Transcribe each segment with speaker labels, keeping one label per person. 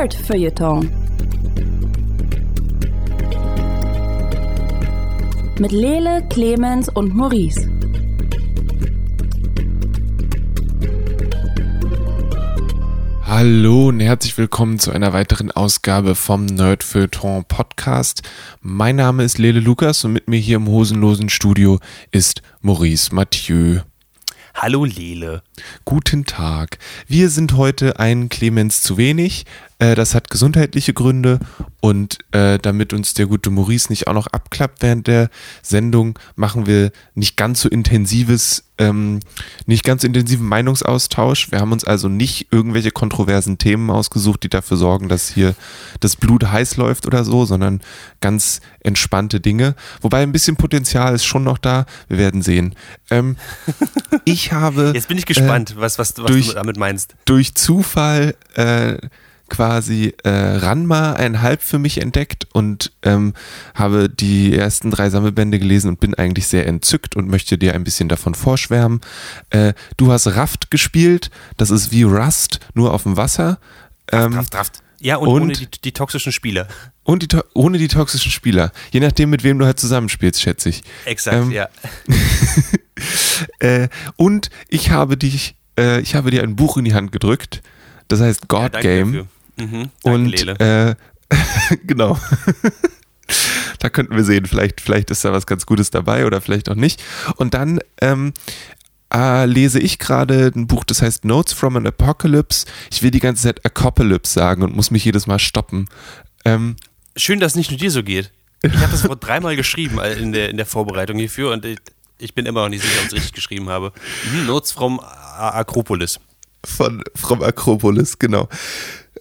Speaker 1: Nerd Feuilleton. Mit Lele, Clemens und Maurice.
Speaker 2: Hallo und herzlich willkommen zu einer weiteren Ausgabe vom Nerd Feuilleton Podcast. Mein Name ist Lele Lukas und mit mir hier im hosenlosen Studio ist Maurice Mathieu.
Speaker 3: Hallo Lele.
Speaker 2: Guten Tag. Wir sind heute ein Clemens zu wenig. Äh, das hat gesundheitliche Gründe und äh, damit uns der gute Maurice nicht auch noch abklappt während der Sendung, machen wir nicht ganz so intensives, ähm, nicht ganz so intensiven Meinungsaustausch. Wir haben uns also nicht irgendwelche kontroversen Themen ausgesucht, die dafür sorgen, dass hier das Blut heiß läuft oder so, sondern ganz entspannte Dinge. Wobei ein bisschen Potenzial ist schon noch da. Wir werden sehen. Ähm, ich habe.
Speaker 3: Jetzt bin ich gespannt, äh, was, was, was durch, du damit meinst.
Speaker 2: Durch Zufall äh, quasi äh, Ranma einhalb für mich entdeckt und ähm, habe die ersten drei Sammelbände gelesen und bin eigentlich sehr entzückt und möchte dir ein bisschen davon vorschwärmen. Äh, du hast Raft gespielt, das ist wie Rust, nur auf dem Wasser.
Speaker 3: Ähm, Raft, Raft, Raft. Ja, und, und ohne die, die, toxischen Spieler.
Speaker 2: Und die, ohne die toxischen Spieler. Je nachdem, mit wem du halt zusammenspielst, schätze ich.
Speaker 3: Exakt, ähm, ja.
Speaker 2: äh, und ich habe dich, äh, ich habe dir ein Buch in die Hand gedrückt. Das heißt God ja, Game. Dafür. Mhm, und äh, genau. da könnten wir sehen, vielleicht, vielleicht ist da was ganz Gutes dabei oder vielleicht auch nicht. Und dann ähm, äh, lese ich gerade ein Buch, das heißt Notes from an Apocalypse. Ich will die ganze Zeit Apocalypse sagen und muss mich jedes Mal stoppen. Ähm,
Speaker 3: Schön, dass es nicht nur dir so geht. Ich habe das Wort dreimal geschrieben in der, in der Vorbereitung hierfür und ich, ich bin immer noch nicht sicher, ob ich es richtig geschrieben habe. Mhm, Notes from Akropolis.
Speaker 2: Von From Akropolis, genau.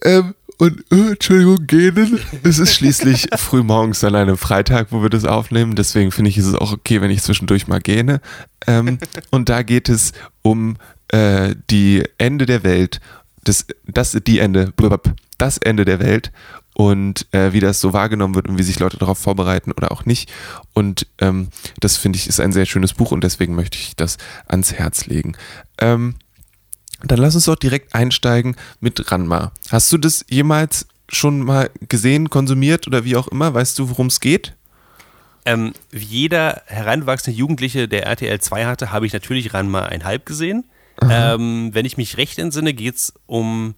Speaker 2: Ähm, und, äh, Entschuldigung, gähnen. Es ist schließlich früh morgens an einem Freitag, wo wir das aufnehmen. Deswegen finde ich, ist es auch okay, wenn ich zwischendurch mal gähne. Ähm, und da geht es um äh, die Ende der Welt. Das, das, die Ende, das Ende der Welt und äh, wie das so wahrgenommen wird und wie sich Leute darauf vorbereiten oder auch nicht. Und ähm, das finde ich ist ein sehr schönes Buch und deswegen möchte ich das ans Herz legen. Ähm, dann lass uns doch direkt einsteigen mit Ranma. Hast du das jemals schon mal gesehen, konsumiert oder wie auch immer? Weißt du, worum es geht?
Speaker 3: Ähm, wie jeder heranwachsende Jugendliche, der RTL 2 hatte, habe ich natürlich Ranma einhalb gesehen. Ähm, wenn ich mich recht entsinne, geht es um,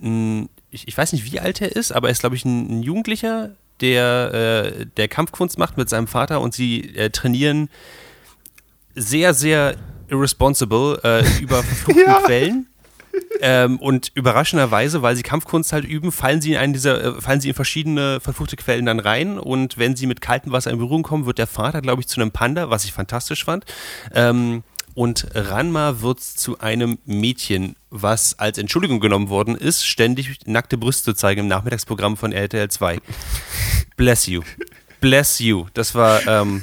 Speaker 3: ein, ich, ich, weiß nicht, wie alt er ist, aber er ist, glaube ich, ein, ein, Jugendlicher, der, äh, der Kampfkunst macht mit seinem Vater und sie äh, trainieren sehr, sehr irresponsible äh, über verfluchten ja. Quellen. Ähm, und überraschenderweise, weil sie Kampfkunst halt üben, fallen sie in einen dieser, äh, fallen sie in verschiedene verfluchte Quellen dann rein. Und wenn sie mit kaltem Wasser in Berührung kommen, wird der Vater, glaube ich, zu einem Panda, was ich fantastisch fand. Ähm, und Ranma wird zu einem Mädchen, was als Entschuldigung genommen worden ist, ständig nackte Brüste zu zeigen im Nachmittagsprogramm von RTL 2. Bless you. Bless you. Das war, ähm,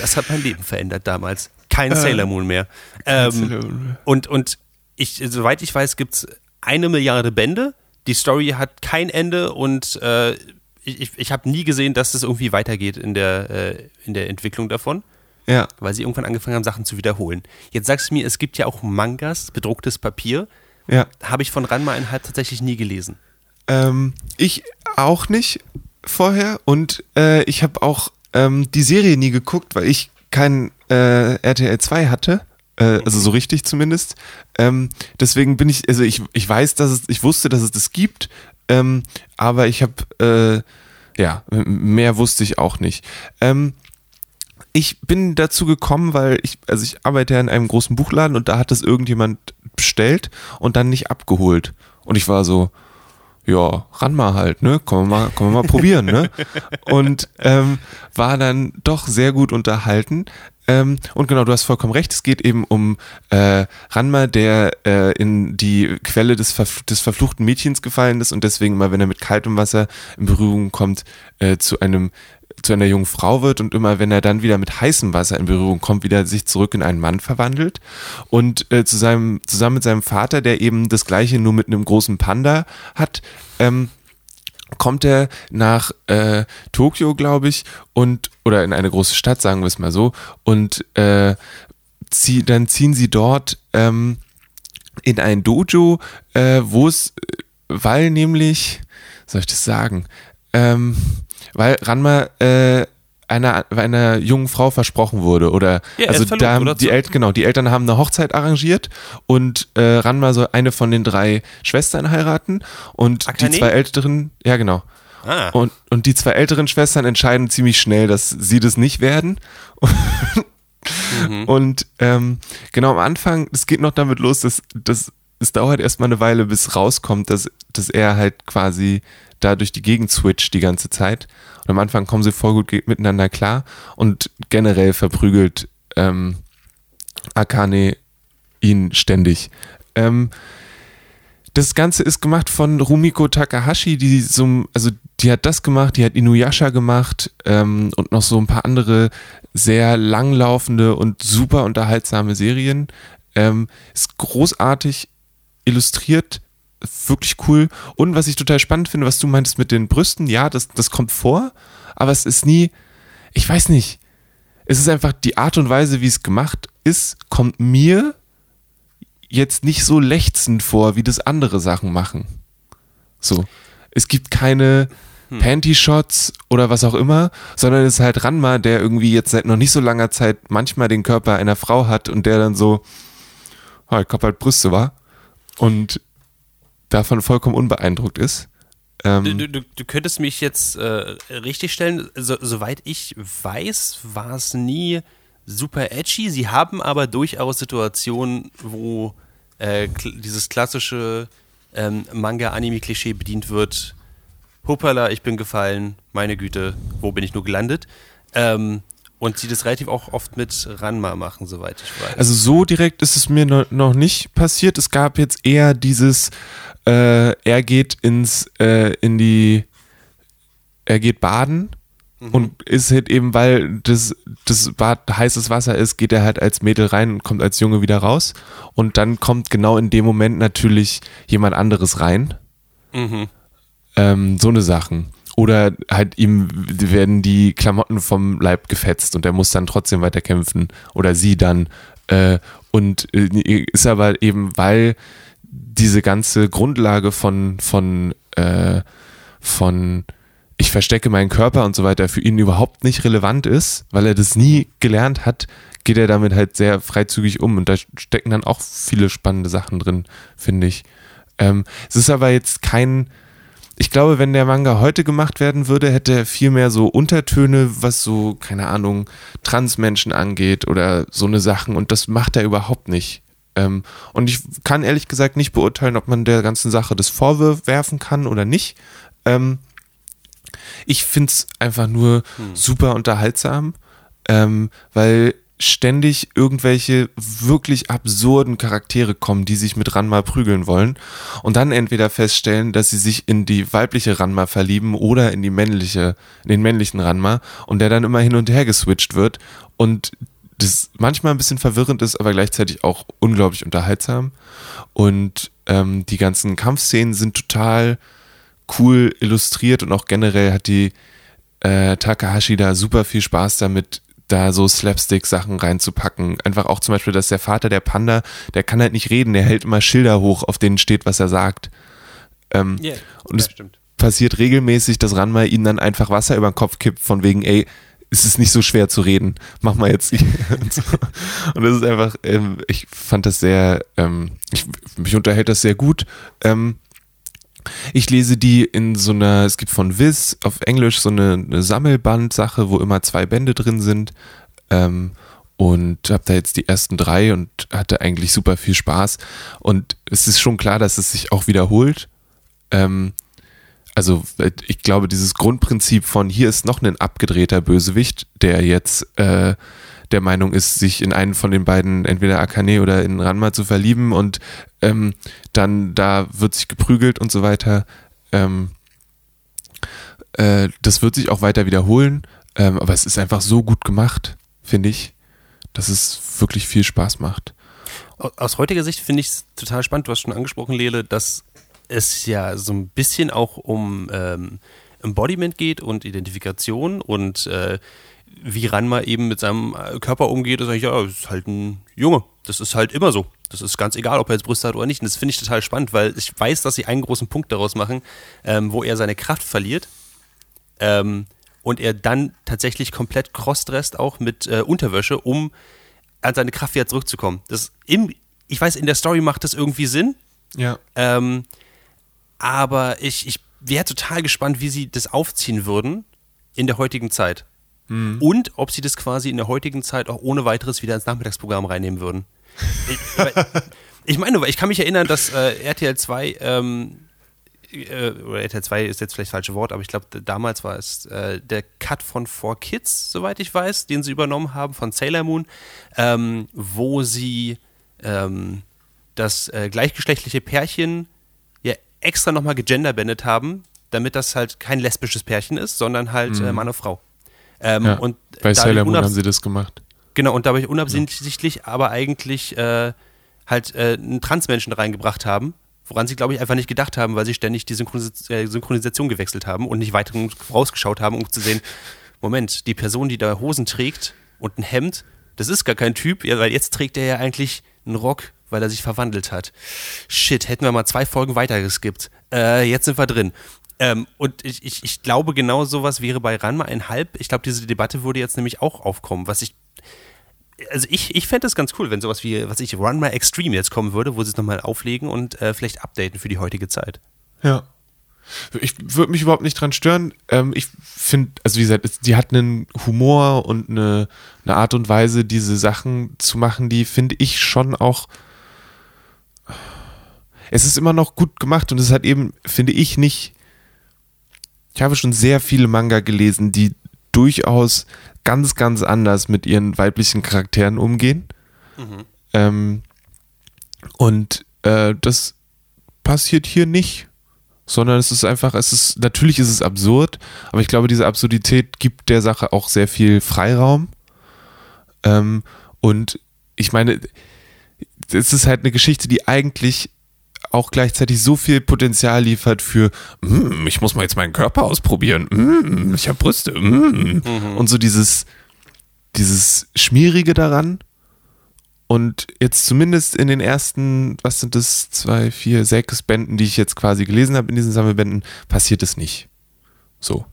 Speaker 3: das hat mein Leben verändert damals kein äh, Sailor Moon mehr. Ähm, Sailor Moon. Und, und ich, soweit ich weiß, gibt es eine Milliarde Bände. Die Story hat kein Ende und äh, ich, ich habe nie gesehen, dass es irgendwie weitergeht in der, äh, in der Entwicklung davon. Ja. Weil sie irgendwann angefangen haben, Sachen zu wiederholen. Jetzt sagst du mir, es gibt ja auch Mangas, bedrucktes Papier. Ja. Habe ich von Ranma einhalb tatsächlich nie gelesen.
Speaker 2: Ähm, ich auch nicht vorher und äh, ich habe auch ähm, die Serie nie geguckt, weil ich kein äh, RTL 2 hatte. Äh, also so richtig zumindest. Ähm, deswegen bin ich, also ich, ich weiß, dass es, ich wusste, dass es das gibt, ähm, aber ich habe, äh, ja, mehr wusste ich auch nicht. Ähm, ich bin dazu gekommen, weil ich, also ich arbeite ja in einem großen Buchladen und da hat das irgendjemand bestellt und dann nicht abgeholt. Und ich war so, ja, ran mal halt, ne? Können wir mal, können wir mal probieren, ne? Und ähm, war dann doch sehr gut unterhalten. Ähm, und genau, du hast vollkommen recht, es geht eben um äh, Ranma, der äh, in die Quelle des, Verf des verfluchten Mädchens gefallen ist und deswegen immer, wenn er mit kaltem Wasser in Berührung kommt, äh, zu einem zu einer jungen Frau wird und immer, wenn er dann wieder mit heißem Wasser in Berührung kommt, wieder sich zurück in einen Mann verwandelt. Und äh, zu seinem, zusammen mit seinem Vater, der eben das gleiche nur mit einem großen Panda hat, ähm, kommt er nach äh, Tokio, glaube ich, und oder in eine große Stadt, sagen wir es mal so, und äh, zieh, dann ziehen sie dort ähm, in ein Dojo, äh, wo es weil nämlich, soll ich das sagen, ähm, weil Ranma äh, einer, einer jungen Frau versprochen wurde oder
Speaker 3: Ja,
Speaker 2: also
Speaker 3: verlobt,
Speaker 2: da
Speaker 3: oder
Speaker 2: die? Eltern genau die Eltern haben eine Hochzeit arrangiert und äh, Ranma soll eine von den drei Schwestern heiraten und
Speaker 3: Akane?
Speaker 2: die zwei älteren ja genau
Speaker 3: Ah,
Speaker 2: und, und die zwei älteren Schwestern entscheiden ziemlich schnell, dass sie das nicht werden.
Speaker 3: Mhm.
Speaker 2: Und ähm, genau am Anfang, es geht noch damit los, dass, dass es dauert erstmal eine Weile, bis rauskommt, dass, dass er halt quasi da durch die Gegend switcht die ganze Zeit. Und am Anfang kommen sie voll gut miteinander klar und generell verprügelt ähm, Akane ihn ständig. Ähm, das Ganze ist gemacht von Rumiko Takahashi, die so, also die hat das gemacht, die hat Inuyasha gemacht ähm, und noch so ein paar andere sehr langlaufende und super unterhaltsame Serien. Ähm, ist großartig illustriert, wirklich cool. Und was ich total spannend finde, was du meintest mit den Brüsten, ja, das, das kommt vor, aber es ist nie, ich weiß nicht, es ist einfach die Art und Weise, wie es gemacht ist, kommt mir jetzt nicht so lechzend vor, wie das andere Sachen machen. So. Es gibt keine Panty-Shots oder was auch immer, sondern es ist halt Ranma, der irgendwie jetzt seit noch nicht so langer Zeit manchmal den Körper einer Frau hat und der dann so, ah, ich hab halt Brüste, war und davon vollkommen unbeeindruckt ist. Ähm,
Speaker 3: du, du, du könntest mich jetzt äh, richtig stellen. So, soweit ich weiß, war es nie super edgy. Sie haben aber durchaus Situationen, wo äh, kl dieses klassische ähm, Manga-Anime-Klischee bedient wird. Hoppala, ich bin gefallen, meine Güte, wo bin ich nur gelandet? Ähm, und sie das relativ auch oft mit Ranma machen, soweit ich weiß.
Speaker 2: Also so direkt ist es mir no, noch nicht passiert. Es gab jetzt eher dieses, äh, er geht ins, äh, in die, er geht baden und ist halt eben, weil das, das Bad heißes Wasser ist, geht er halt als Mädel rein und kommt als Junge wieder raus. Und dann kommt genau in dem Moment natürlich jemand anderes rein.
Speaker 3: Mhm.
Speaker 2: Ähm, so eine Sachen. Oder halt ihm werden die Klamotten vom Leib gefetzt und er muss dann trotzdem weiter kämpfen. Oder sie dann. Äh, und äh, ist aber eben, weil diese ganze Grundlage von, von, äh, von ich verstecke meinen Körper und so weiter für ihn überhaupt nicht relevant ist, weil er das nie gelernt hat, geht er damit halt sehr freizügig um und da stecken dann auch viele spannende Sachen drin, finde ich. Ähm, es ist aber jetzt kein, ich glaube, wenn der Manga heute gemacht werden würde, hätte er viel mehr so Untertöne, was so, keine Ahnung, Transmenschen angeht oder so eine Sachen und das macht er überhaupt nicht. Ähm, und ich kann ehrlich gesagt nicht beurteilen, ob man der ganzen Sache das vorwerfen kann oder nicht. Ähm, ich finde es einfach nur super unterhaltsam, ähm, weil ständig irgendwelche wirklich absurden Charaktere kommen, die sich mit Ranma prügeln wollen und dann entweder feststellen, dass sie sich in die weibliche Ranma verlieben oder in die männliche, in den männlichen Ranma und der dann immer hin und her geswitcht wird und das manchmal ein bisschen verwirrend ist, aber gleichzeitig auch unglaublich unterhaltsam und ähm, die ganzen Kampfszenen sind total cool illustriert und auch generell hat die äh, Takahashi da super viel Spaß damit, da so Slapstick-Sachen reinzupacken. Einfach auch zum Beispiel, dass der Vater der Panda, der kann halt nicht reden, der hält immer Schilder hoch, auf denen steht, was er sagt. Ähm,
Speaker 3: Yeah.
Speaker 2: und es
Speaker 3: stimmt.
Speaker 2: passiert regelmäßig, dass Ranma ihm dann einfach Wasser über den Kopf kippt, von wegen, ey, es ist nicht so schwer zu reden, mach mal jetzt. und, das ist einfach, ähm, ich fand das sehr, ähm, ich, mich unterhält das sehr gut. Ähm, ich lese die in so einer, es gibt von Viz auf Englisch so eine, eine Sammelband-Sache, wo immer zwei Bände drin sind. Ähm, und habe da jetzt die ersten drei und hatte eigentlich super viel Spaß. Und es ist schon klar, dass es sich auch wiederholt. Ähm, also äh, ich glaube, dieses Grundprinzip von hier ist noch ein abgedrehter Bösewicht, der jetzt äh, der Meinung ist, sich in einen von den beiden, entweder Akane oder in Ranma zu verlieben und ähm, dann da wird sich geprügelt und so weiter. Ähm, äh, das wird sich auch weiter wiederholen, ähm, aber es ist einfach so gut gemacht, finde ich, dass es wirklich viel Spaß macht.
Speaker 3: Aus- heutiger Sicht finde ich es total spannend, du hast schon angesprochen, Lele, dass es ja so ein bisschen auch um ähm, Embodiment geht und Identifikation und äh, wie Ranma eben mit seinem äh, Körper umgeht, ist eigentlich, ja, das ist halt ein Junge. Das ist halt immer so. Das ist ganz egal, ob er jetzt Brüste hat oder nicht. Und das finde ich total spannend, weil ich weiß, dass sie einen großen Punkt daraus machen, ähm, wo er seine Kraft verliert. Ähm, und er dann tatsächlich komplett crossdresst, auch mit äh, Unterwäsche, um an seine Kraft wieder zurückzukommen. Das im, ich weiß, in der Story macht das irgendwie Sinn.
Speaker 2: Ja.
Speaker 3: Ähm, aber ich, ich wäre total gespannt, wie sie das aufziehen würden in der heutigen Zeit.
Speaker 2: Mhm.
Speaker 3: Und ob sie das quasi in der heutigen Zeit auch ohne weiteres wieder ins Nachmittagsprogramm reinnehmen würden. ich, meine, ich kann mich erinnern, dass äh, RTL 2, ähm, äh, oder RTL 2 ist jetzt vielleicht das falsche Wort, aber ich glaube, damals war es äh, der Cut von Four Kids, soweit ich weiß, den sie übernommen haben von Sailor Moon, ähm, wo sie ähm, das äh, gleichgeschlechtliche Pärchen extra nochmal gegenderbandet haben, damit das halt kein lesbisches Pärchen ist, sondern halt äh, Mann und Frau. Ähm,
Speaker 2: ja.
Speaker 3: und
Speaker 2: Bei
Speaker 3: dadurch
Speaker 2: Sailor Moon haben sie das gemacht.
Speaker 3: Genau, und dabei unabsichtlich, aber eigentlich äh, halt äh, einen Transmenschen reingebracht haben, woran sie, glaube ich, einfach nicht gedacht haben, weil sie ständig die Synchronis äh, Synchronisation gewechselt haben und nicht weiter rausgeschaut haben, um zu sehen, Moment, die Person, die da Hosen trägt und ein Hemd, das ist gar kein Typ, ja, weil jetzt trägt er ja eigentlich einen Rock, weil er sich verwandelt hat. Shit, hätten wir mal zwei Folgen weiter geskippt. Äh, jetzt sind wir drin. Ähm, und ich, ich, ich glaube, genau sowas wäre bei Ranma ein Halb. Ich glaube, diese Debatte würde jetzt nämlich auch aufkommen, was ich also ich, ich fände das ganz cool, wenn sowas wie, was ich, Run My Extreme jetzt kommen würde, wo sie es nochmal auflegen und äh, vielleicht updaten für die heutige Zeit.
Speaker 2: Ja. Ich würde mich überhaupt nicht dran stören. Ähm, ich finde, also wie gesagt, es- die hat einen Humor und eine, eine Art und Weise, diese Sachen zu machen, die finde ich schon auch. Es ist immer noch gut gemacht und es hat eben, finde ich, nicht. Ich habe schon sehr viele Manga gelesen, die durchaus ganz, ganz anders mit ihren weiblichen Charakteren umgehen. Ähm, und äh, das passiert hier nicht sondern es ist einfach, es ist, natürlich ist es absurd, aber ich glaube, diese Absurdität gibt der Sache auch sehr viel Freiraum. Ähm, und ich meine, es ist halt eine Geschichte, die eigentlich auch gleichzeitig so viel Potenzial liefert für, "Mm, ich muss mal jetzt meinen Körper ausprobieren, Mm, ich habe Brüste, mm." und so dieses, dieses Schmierige daran. Und jetzt zumindest in den ersten, was sind das, zwei, vier, sechs Bänden, die ich jetzt quasi gelesen habe in diesen Sammelbänden, passiert es nicht. So.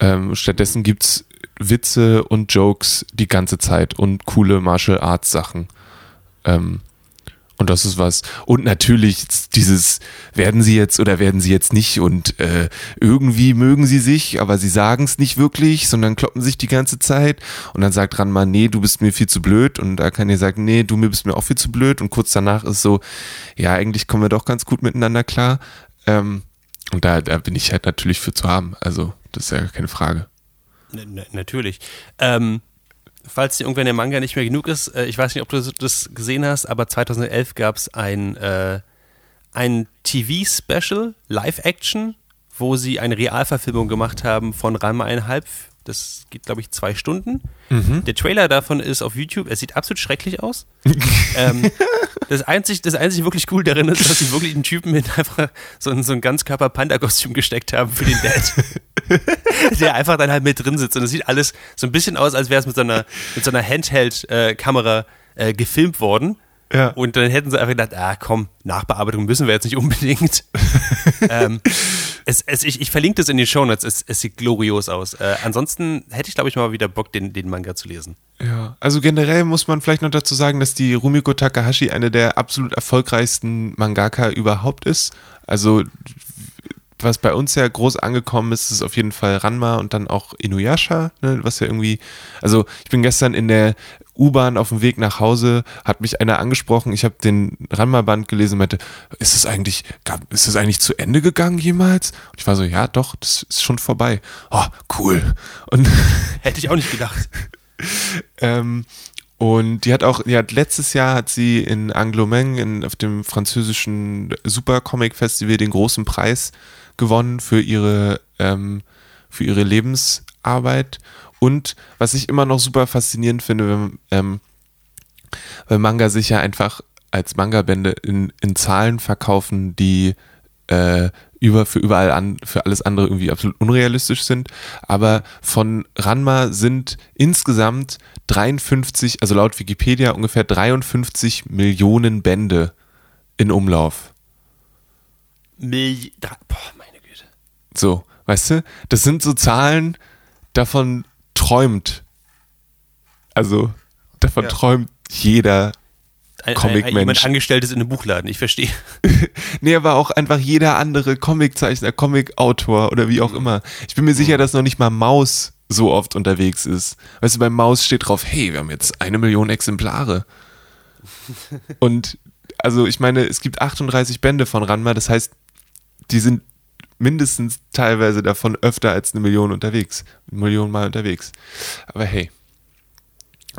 Speaker 2: Ähm, stattdessen gibt es Witze und Jokes die ganze Zeit und coole Martial Arts Sachen. Ähm, und das ist was. Und natürlich dieses, werden sie jetzt oder werden sie jetzt nicht und äh, irgendwie mögen sie sich, aber sie sagen es nicht wirklich, sondern kloppen sich die ganze Zeit. Und dann sagt Ranma, nee, du bist mir viel zu blöd. Und da kann ihr sagen, nee, du mir bist mir auch viel zu blöd. Und kurz danach ist so, ja, eigentlich kommen wir doch ganz gut miteinander klar. Ähm, und da, da bin ich halt natürlich für zu haben. Also, das ist ja keine Frage.
Speaker 3: N natürlich. Ähm, falls dir irgendwann der Manga nicht mehr genug ist, äh, ich weiß nicht, ob du das gesehen hast, aber 2011 gab es ein, äh, ein TV-Special, Live-Action, wo sie eine Realverfilmung gemacht haben von Ranma einhalb. Das geht, glaube ich, zwei Stunden. Der Trailer davon ist auf YouTube. Es sieht absolut schrecklich aus. ähm, das, einzig, das einzig wirklich cool darin ist, dass sie wirklich einen Typen in einfach so ein, so ein Ganzkörper-Panda-Kostüm gesteckt haben für den Dad. der einfach dann halt mit drin sitzt. Und es sieht alles so ein bisschen aus, als wäre es mit so einer, mit so einer Handheld-Kamera äh, gefilmt worden.
Speaker 2: Ja.
Speaker 3: Und dann hätten sie einfach gedacht, ah komm, Nachbearbeitung müssen wir jetzt nicht unbedingt. ähm, es, es, ich, ich verlinke das in den Shownotes, es, es sieht glorios aus. Äh, ansonsten hätte ich, glaube ich, mal wieder Bock, den, den Manga zu lesen.
Speaker 2: Ja, also generell muss man vielleicht noch dazu sagen, dass die Rumiko Takahashi eine der absolut erfolgreichsten Mangaka überhaupt ist. Also was bei uns ja groß angekommen ist, ist auf jeden Fall Ranma und dann auch Inuyasha, ne, was ja irgendwie, also ich bin gestern in der U-Bahn auf dem Weg nach Hause, hat mich einer angesprochen, ich habe den Ranma-Band gelesen und meinte, ist es eigentlich, ist es eigentlich zu Ende gegangen jemals? Und ich war so, ja doch, das ist schon vorbei. Oh, cool. Und
Speaker 3: Hätte ich auch nicht gedacht.
Speaker 2: ähm, und die hat auch, die hat letztes Jahr hat sie in Anglomeng in, auf dem französischen Super Comic Festival den großen Preis gewonnen für ihre, ähm, für ihre Lebensarbeit. Und was ich immer noch super faszinierend finde, wenn, ähm, weil Manga sich ja einfach als Manga-Bände in, in Zahlen verkaufen, die äh, über für überall an, für alles andere irgendwie absolut unrealistisch sind. Aber von Ranma sind insgesamt 53, also laut Wikipedia ungefähr 53 Millionen Bände in Umlauf.
Speaker 3: Milli boah.
Speaker 2: So, weißt du, das sind so Zahlen, davon träumt. Also, davon
Speaker 3: Ja.
Speaker 2: träumt jeder Comic-Mensch.
Speaker 3: jemand Angestelltes in einem Buchladen, ich verstehe.
Speaker 2: Nee, aber auch einfach jeder andere Comiczeichner, Comicautor oder wie auch immer. Ich bin mir sicher, dass noch nicht mal Maus so oft unterwegs ist. Weißt du, bei Maus steht drauf, hey, wir haben jetzt eine Million Exemplare. Und also ich meine, es gibt 38 Bände von Ranma, das heißt, die sind mindestens teilweise davon öfter als eine Million unterwegs. Eine Million Mal unterwegs. Aber hey.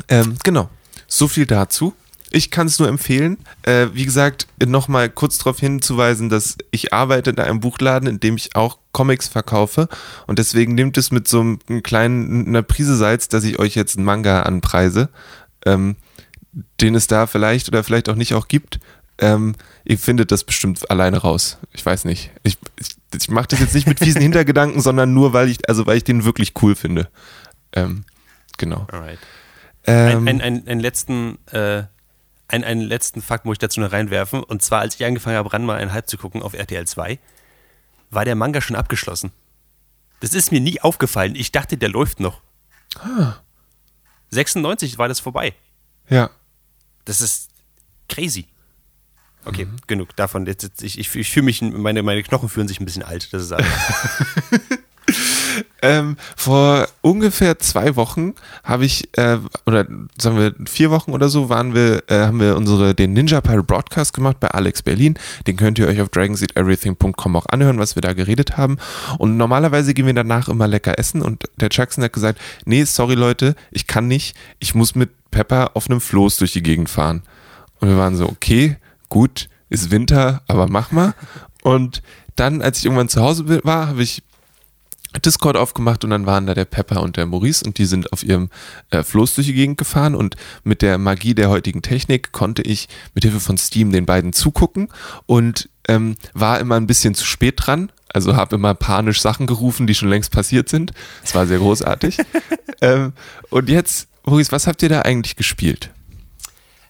Speaker 2: Ähm, genau. So viel dazu. Ich kann es nur empfehlen. Äh, wie gesagt, nochmal kurz darauf hinzuweisen, dass ich arbeite in einem Buchladen, in dem ich auch Comics verkaufe. Und deswegen nimmt es mit so einem kleinen, einer Prise Salz, dass ich euch jetzt einen Manga anpreise, ähm, den es da vielleicht oder vielleicht auch nicht auch gibt. Ähm, ihr findet das bestimmt alleine raus. Ich weiß nicht. Ich, ich, ich mache das jetzt nicht mit fiesen Hintergedanken, sondern nur, weil ich, also weil ich den wirklich cool finde. Ähm, genau.
Speaker 3: Alright.
Speaker 2: Ähm,
Speaker 3: Ein, ein, ein, einen letzten, äh, ein, einen letzten Fakt muss ich dazu noch reinwerfen. Und zwar, als ich angefangen habe, Ranma einhalb zu gucken auf RTL 2, war der Manga schon abgeschlossen. Das ist mir nie aufgefallen. Ich dachte, der läuft noch.
Speaker 2: Ah.
Speaker 3: 96 war das vorbei.
Speaker 2: ja.
Speaker 3: Das ist crazy. Okay,
Speaker 2: Mhm.
Speaker 3: genug davon. Jetzt, jetzt, ich ich, ich fühle mich, meine, meine Knochen fühlen sich ein bisschen alt. Das ist alles.
Speaker 2: Ähm, vor ungefähr zwei Wochen habe ich, äh, oder sagen wir vier Wochen oder so, waren wir, äh, haben wir unsere, den Ninja Pirate Broadcast gemacht bei Alex Berlin. Den könnt ihr euch auf dragonseateverything.com auch anhören, was wir da geredet haben. Und normalerweise gehen wir danach immer lecker essen und der Jackson hat gesagt, nee, sorry Leute, ich kann nicht, ich muss mit Pepper auf einem Floß durch die Gegend fahren. Und wir waren so, okay, gut, ist Winter, aber mach mal. Und dann, als ich irgendwann zu Hause war, habe ich Discord aufgemacht und dann waren da der Pepper und der Maurice und die sind auf ihrem äh, Floß durch die Gegend gefahren und mit der Magie der heutigen Technik konnte ich mit Hilfe von Steam den beiden zugucken und ähm, war immer ein bisschen zu spät dran. Also habe immer panisch Sachen gerufen, die schon längst passiert sind. Es war sehr großartig. ähm, und jetzt, Maurice, was habt ihr da eigentlich gespielt?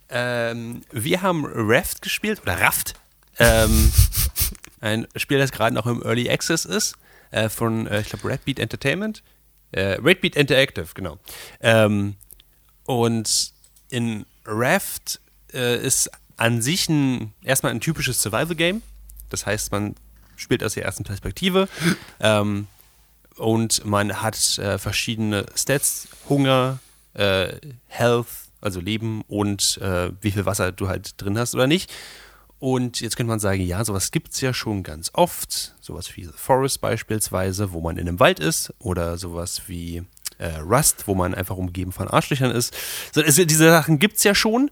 Speaker 3: Ähm, wir haben Raft gespielt, oder Raft. Ähm, ein Spiel, das gerade noch im Early Access ist, äh, von, äh, ich glaube, Redbeat Entertainment. Äh, Redbeat Interactive, genau. Ähm, und in Raft äh, ist an sich ein, erstmal ein typisches Survival-Game. Das heißt, man spielt aus der ersten Perspektive. Ähm, und man hat äh, verschiedene Stats, Hunger, äh, Health, also Leben und äh, wie viel Wasser du halt drin hast oder nicht. Und jetzt könnte man sagen, ja, sowas gibt es ja schon ganz oft. Sowas wie The Forest beispielsweise, wo man in einem Wald ist. Oder sowas wie äh, Rust, wo man einfach umgeben von Arschlöchern ist. So, es, diese Sachen gibt es ja schon.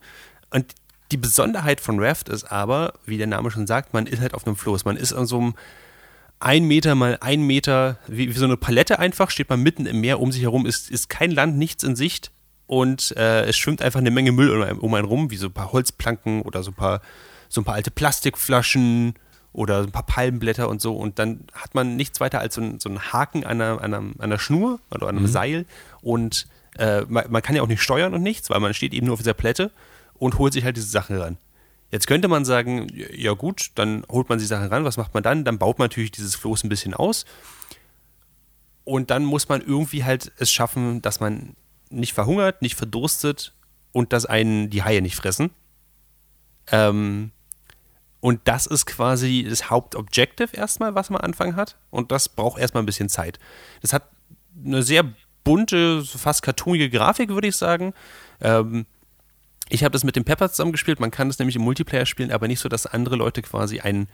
Speaker 3: Und die Besonderheit von Raft ist aber, wie der Name schon sagt, man ist halt auf einem Floß. Man ist an so einem ein Meter mal ein Meter, wie, wie so eine Palette einfach, steht man mitten im Meer, um sich herum ist, ist kein Land, nichts in Sicht und äh, es schwimmt einfach eine Menge Müll um einen, um einen rum, wie so ein paar Holzplanken oder so ein paar, so ein paar alte Plastikflaschen oder ein paar Palmenblätter und so. Und dann hat man nichts weiter als so, ein, so einen Haken an einer, an, einer, an einer Schnur oder an einem Seil. Und äh, man, man kann ja auch nicht steuern und nichts, weil man steht eben nur auf dieser Plätte und holt sich halt diese Sachen ran. Jetzt könnte man sagen, ja gut, dann holt man die Sachen ran, was macht man dann? Dann baut man natürlich dieses Floß ein bisschen aus. Und dann muss man irgendwie halt es schaffen, dass man nicht verhungert, nicht verdurstet und dass einen die Haie nicht fressen. Ähm, und das ist quasi das Hauptobjective erstmal, was man Anfang hat. Und das braucht erstmal ein bisschen Zeit. Das hat eine sehr bunte, fast cartoonige Grafik, würde ich sagen. Ähm, ich habe das mit dem Pepper zusammengespielt. Man kann das nämlich im Multiplayer spielen, aber nicht so, dass andere Leute quasi einen,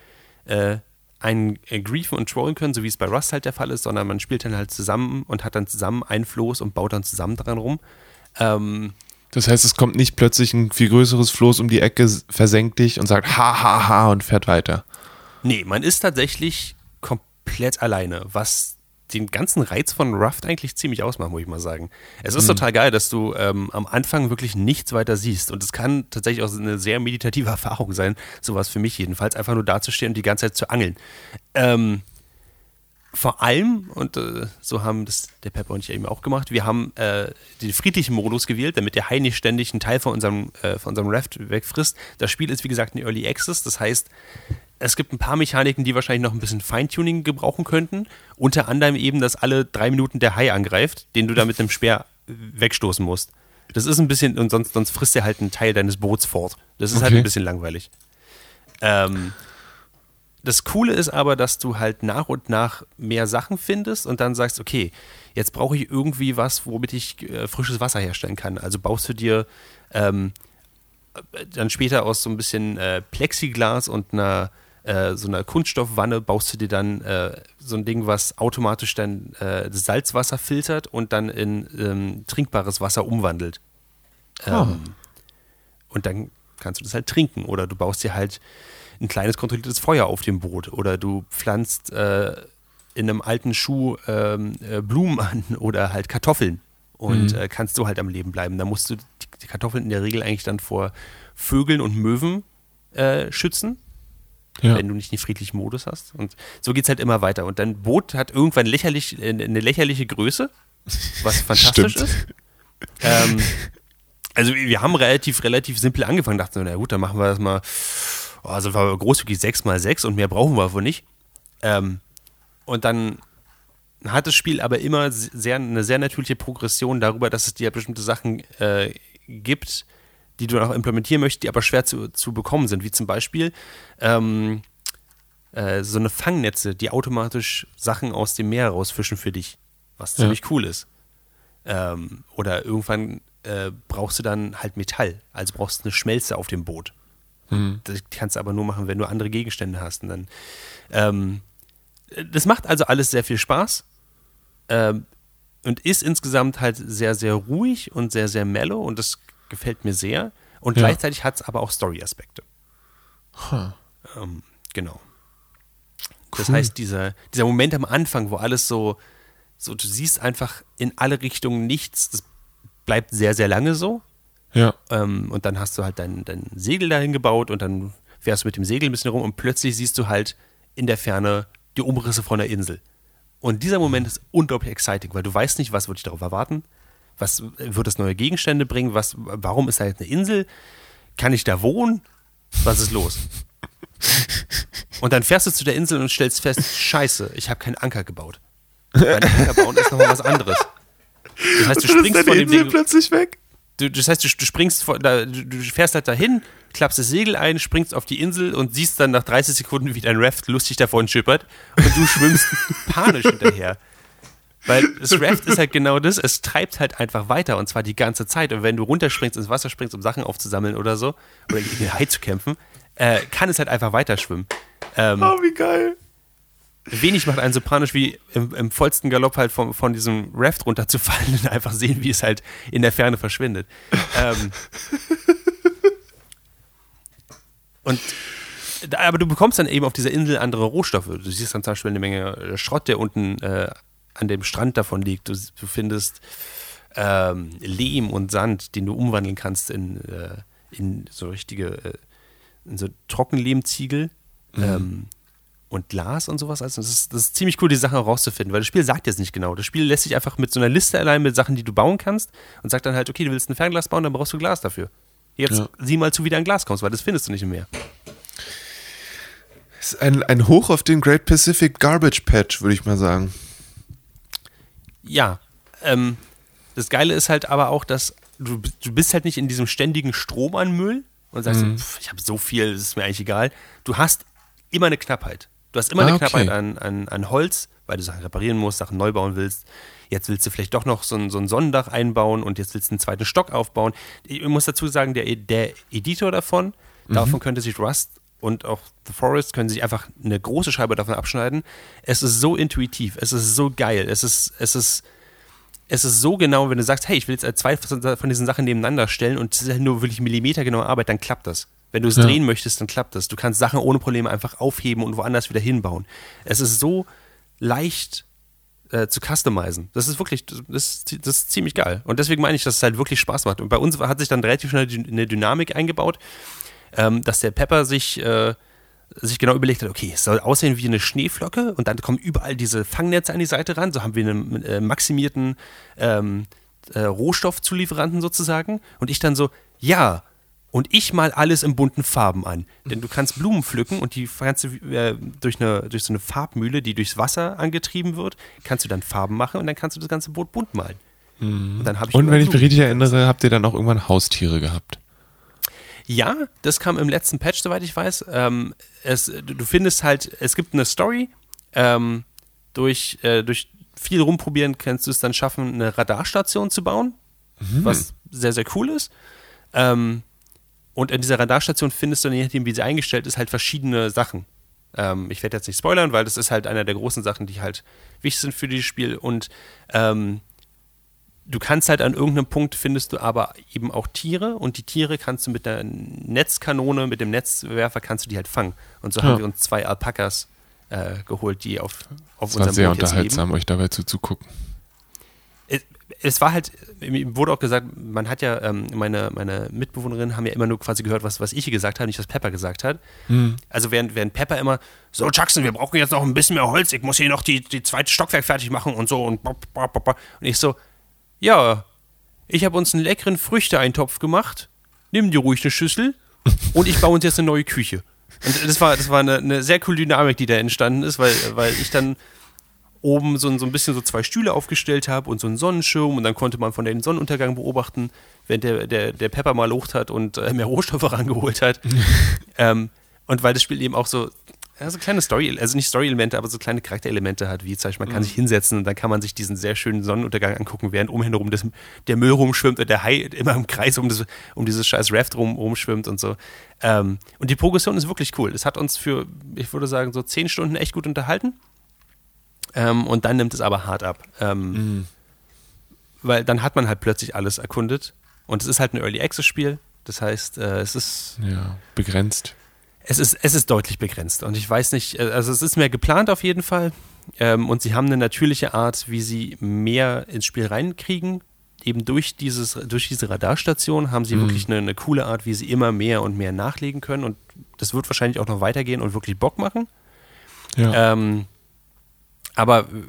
Speaker 3: äh, einen äh, griefen und trollen können, so wie es bei Rust halt der Fall ist, sondern man spielt dann halt zusammen und hat dann zusammen ein Floß und baut dann zusammen dran rum. Ähm,
Speaker 2: Das heißt, es kommt nicht plötzlich ein viel größeres Floß um die Ecke, versenkt dich und sagt ha ha ha und fährt weiter.
Speaker 3: Nee, man ist tatsächlich komplett alleine, was den ganzen Reiz von Raft eigentlich ziemlich ausmacht, muss ich mal sagen. Es ist mhm. total geil, dass du ähm, am Anfang wirklich nichts weiter siehst. Und es kann tatsächlich auch eine sehr meditative Erfahrung sein, sowas für mich jedenfalls, einfach nur dazustehen und die ganze Zeit zu angeln. Ähm, vor allem, und äh, so haben das der Pepper und ich eben auch gemacht, wir haben äh, den friedlichen Modus gewählt, damit der Hai nicht ständig einen Teil von unserem, äh, von unserem Raft wegfrisst. Das Spiel ist, wie gesagt, ein Early Access, das heißt, es gibt ein paar Mechaniken, die wahrscheinlich noch ein bisschen Feintuning gebrauchen könnten. Unter anderem eben, dass alle drei Minuten der Hai angreift, den du da mit einem Speer wegstoßen musst. Das ist ein bisschen, und sonst, sonst frisst er halt einen Teil deines Boots fort. Das ist halt okay. halt ein bisschen langweilig. Ähm, das Coole ist aber, dass du halt nach und nach mehr Sachen findest und dann sagst, okay, jetzt brauche ich irgendwie was, womit ich äh, frisches Wasser herstellen kann. Also baust du dir ähm, dann später aus so ein bisschen äh, Plexiglas und einer äh, so einer Kunststoffwanne baust du dir dann äh, so ein Ding, was automatisch dann äh, Salzwasser filtert und dann in ähm, trinkbares Wasser umwandelt. Oh. Ähm, Und dann kannst du das halt trinken. Oder du baust dir halt ein kleines kontrolliertes Feuer auf dem Boot. Oder du pflanzt äh, in einem alten Schuh ähm, äh, Blumen an oder halt Kartoffeln. Und mhm. kannst so halt am Leben bleiben. Da musst du die, die, Kartoffeln in der Regel eigentlich dann vor Vögeln und Möwen schützen ja. wenn du nicht den friedlichen Modus hast. Und so geht es halt immer weiter. Und dein Boot hat irgendwann lächerlich, äh, eine lächerliche Größe, was fantastisch ist. Ähm, also wir haben relativ, relativ simpel angefangen, dachten so, na gut, dann machen wir das mal, oh, also war großzügig 6 mal 6 und mehr brauchen wir wohl nicht. Ähm, und dann hat das Spiel aber immer sehr, eine sehr natürliche Progression darüber, dass es dir bestimmte Sachen äh, gibt, die du noch implementieren möchtest, die aber schwer zu, zu bekommen sind, wie zum Beispiel ähm, äh, so eine Fangnetze, die automatisch Sachen aus dem Meer rausfischen für dich, was ziemlich ja. cool ist. Ähm, oder irgendwann äh, brauchst du dann halt Metall, also brauchst du eine Schmelze auf dem Boot. Mhm. Das kannst du aber nur machen, wenn du andere Gegenstände hast. Und dann, ähm, das macht also alles sehr viel Spaß. Ähm, und ist insgesamt halt sehr, sehr ruhig und sehr, sehr mellow und das gefällt mir sehr. Und ja. gleichzeitig hat es aber auch Story-Aspekte. Huh. Ähm, genau. Cool. Das heißt, dieser, dieser Moment am Anfang, wo alles so, so, du siehst einfach in alle Richtungen nichts, das bleibt sehr, sehr lange so.
Speaker 2: Ja.
Speaker 3: Ähm, und dann hast du halt dein, dein Segel dahin gebaut und dann fährst du mit dem Segel ein bisschen rum und plötzlich siehst du halt in der Ferne die Umrisse von der Insel. Und dieser Moment ist unglaublich exciting, weil du weißt nicht, was wird dich darauf erwarten. Was wird es neue Gegenstände bringen? Was, warum ist da jetzt eine Insel? Kann ich da wohnen? Was ist los? Und dann fährst du zu der Insel und stellst fest, scheiße, ich habe keinen Anker gebaut. Weil Anker bauen ist nochmal was anderes. Das heißt, du springst von dem Ding,
Speaker 2: plötzlich weg.
Speaker 3: Du, das heißt, du, du springst von, da, du, du, fährst halt dahin, klappst das Segel ein, springst auf die Insel und siehst dann nach 30 Sekunden, wie dein Raft lustig davon schippert und du schwimmst panisch hinterher. Weil das Raft ist halt genau das, es treibt halt einfach weiter und zwar die ganze Zeit. Und wenn du runterspringst, ins Wasser springst, um Sachen aufzusammeln oder so, oder gegen den Hai zu kämpfen, äh, kann es halt einfach weiter schwimmen.
Speaker 2: Ähm, oh, wie geil.
Speaker 3: Wenig macht einen so panisch wie im, im vollsten Galopp halt von, von diesem Raft runterzufallen und einfach sehen, wie es halt in der Ferne verschwindet. ähm, und aber du bekommst dann eben auf dieser Insel andere Rohstoffe. Du siehst dann zum Beispiel eine Menge Schrott, der unten äh, an dem Strand davon liegt. Du, du findest ähm, Lehm und Sand, den du umwandeln kannst in, äh, in so richtige, äh, in so Trockenlehmziegel. Mhm. Ähm, und Glas und sowas. Also das ist, das ist ziemlich cool, die Sachen herauszufinden, weil das Spiel sagt jetzt nicht genau. Das Spiel lässt sich einfach mit so einer Liste allein mit Sachen, die du bauen kannst und sagt dann halt, okay, du willst ein Fernglas bauen, dann brauchst du Glas dafür. Jetzt ja. sieh mal zu, wie dein Glas kommst, weil das findest du nicht mehr.
Speaker 2: Das ist ein, ein Hoch auf den Great Pacific Garbage Patch, würde ich mal sagen
Speaker 3: ja, ähm, das Geile ist halt aber auch, dass du, du bist halt nicht in diesem ständigen Strom an Müll und sagst, mhm. pff, ich habe so viel, das ist mir eigentlich egal. Du hast immer eine Knappheit. Du hast immer ah, eine okay. Knappheit an, an, an Holz, weil du Sachen reparieren musst, Sachen neu bauen willst. Jetzt willst du vielleicht doch noch so ein, so ein Sonnendach einbauen und jetzt willst du einen zweiten Stock aufbauen. Ich muss dazu sagen, der, der Editor davon, mhm. davon könnte sich Rust und auch The Forest können sich einfach eine große Scheibe davon abschneiden. Es ist so intuitiv, es ist so geil, es ist, es ist, es ist so genau, wenn du sagst, hey, ich will jetzt zwei von diesen Sachen nebeneinander stellen und es ist halt nur wirklich millimetergenaue Arbeit, dann klappt das. Wenn du es ja. drehen möchtest, dann klappt das. Du kannst Sachen ohne Probleme einfach aufheben und woanders wieder hinbauen. Es ist so leicht äh, zu customizen. Das ist wirklich, das das ist ziemlich geil. Und deswegen meine ich, dass es halt wirklich Spaß macht. Und bei uns hat sich dann relativ schnell eine Dynamik eingebaut, ähm, dass der Pepper sich, äh, sich genau überlegt hat, okay, es soll aussehen wie eine Schneeflocke und dann kommen überall diese Fangnetze an die Seite ran. So haben wir einen äh, maximierten ähm, äh, Rohstoffzulieferanten sozusagen. Und ich dann so, ja, und ich mal alles in bunten Farben an. Denn du kannst Blumen pflücken und die kannst du äh, durch, eine, durch so eine Farbmühle, die durchs Wasser angetrieben wird, kannst du dann Farben machen und dann kannst du das ganze Boot bunt malen.
Speaker 2: Mhm. Und, dann ich und wenn ich mich richtig erinnere, habt ihr dann auch irgendwann Haustiere gehabt?
Speaker 3: Ja, das kam im letzten Patch, soweit ich weiß. Ähm, es, du findest halt, es gibt eine Story. Ähm, durch, äh, durch viel rumprobieren kannst du es dann schaffen, eine Radarstation zu bauen, mhm. was sehr, sehr cool ist. Ähm, und in dieser Radarstation findest du, je nachdem, wie sie eingestellt ist, halt verschiedene Sachen. Ähm, ich werde jetzt nicht spoilern, weil das ist halt einer der großen Sachen, die halt wichtig sind für dieses Spiel. Und ähm, du kannst halt an irgendeinem Punkt findest du aber eben auch Tiere und die Tiere kannst du mit der Netzkanone, mit dem Netzwerfer kannst du die halt fangen. Und so ja. haben wir uns zwei Alpakas äh, geholt, die auf, auf
Speaker 2: das unserem war sehr Boot unterhaltsam, euch dabei zuzugucken
Speaker 3: es war halt, mir wurde auch gesagt, man hat ja, ähm, meine, meine Mitbewohnerinnen haben ja immer nur quasi gehört, was, was ich gesagt habe, nicht was Pepper gesagt hat. Mhm. Also während, während Pepper immer, so Jackson, wir brauchen jetzt noch ein bisschen mehr Holz, ich muss hier noch die, die zweite Stockwerk fertig machen und so und und ich so, ja, ich habe uns einen leckeren Früchteeintopf gemacht, nimm dir ruhig eine Schüssel und ich baue uns jetzt eine neue Küche. Und das war, das war eine, eine sehr coole Dynamik, die da entstanden ist, weil, weil ich dann oben so, so ein bisschen so zwei Stühle aufgestellt habe und so einen Sonnenschirm und dann konnte man von den Sonnenuntergang beobachten, wenn der, der, der Pepper mal locht hat und äh, mehr Rohstoffe rangeholt hat. ähm, und weil das Spiel eben auch so, ja, so kleine Story, also nicht Story-Elemente, aber so kleine Charakterelemente hat, wie zum Beispiel, man kann mhm. sich hinsetzen und dann kann man sich diesen sehr schönen Sonnenuntergang angucken, während umherum das, der Müll rumschwimmt und der Hai immer im Kreis um, das, um dieses scheiß Raft rum, rumschwimmt und so. Ähm, und die Progression ist wirklich cool. Es hat uns für, ich würde sagen, so zehn Stunden echt gut unterhalten. Ähm, und dann nimmt es aber hart ab. Ähm, mhm. Weil dann hat man halt plötzlich alles erkundet. Und es ist halt ein Early Access Spiel. Das heißt, äh, es ist.
Speaker 2: Ja, begrenzt.
Speaker 3: Es ist, es ist deutlich begrenzt. Und ich weiß nicht, äh, also es ist mehr geplant auf jeden Fall. Ähm, und sie haben eine natürliche Art, wie sie mehr ins Spiel reinkriegen. Eben durch, dieses, durch diese Radarstation haben sie mhm. wirklich eine, eine coole Art, wie sie immer mehr und mehr nachlegen können. Und das wird wahrscheinlich auch noch weitergehen und wirklich Bock machen. Ja. Ähm, aber äh,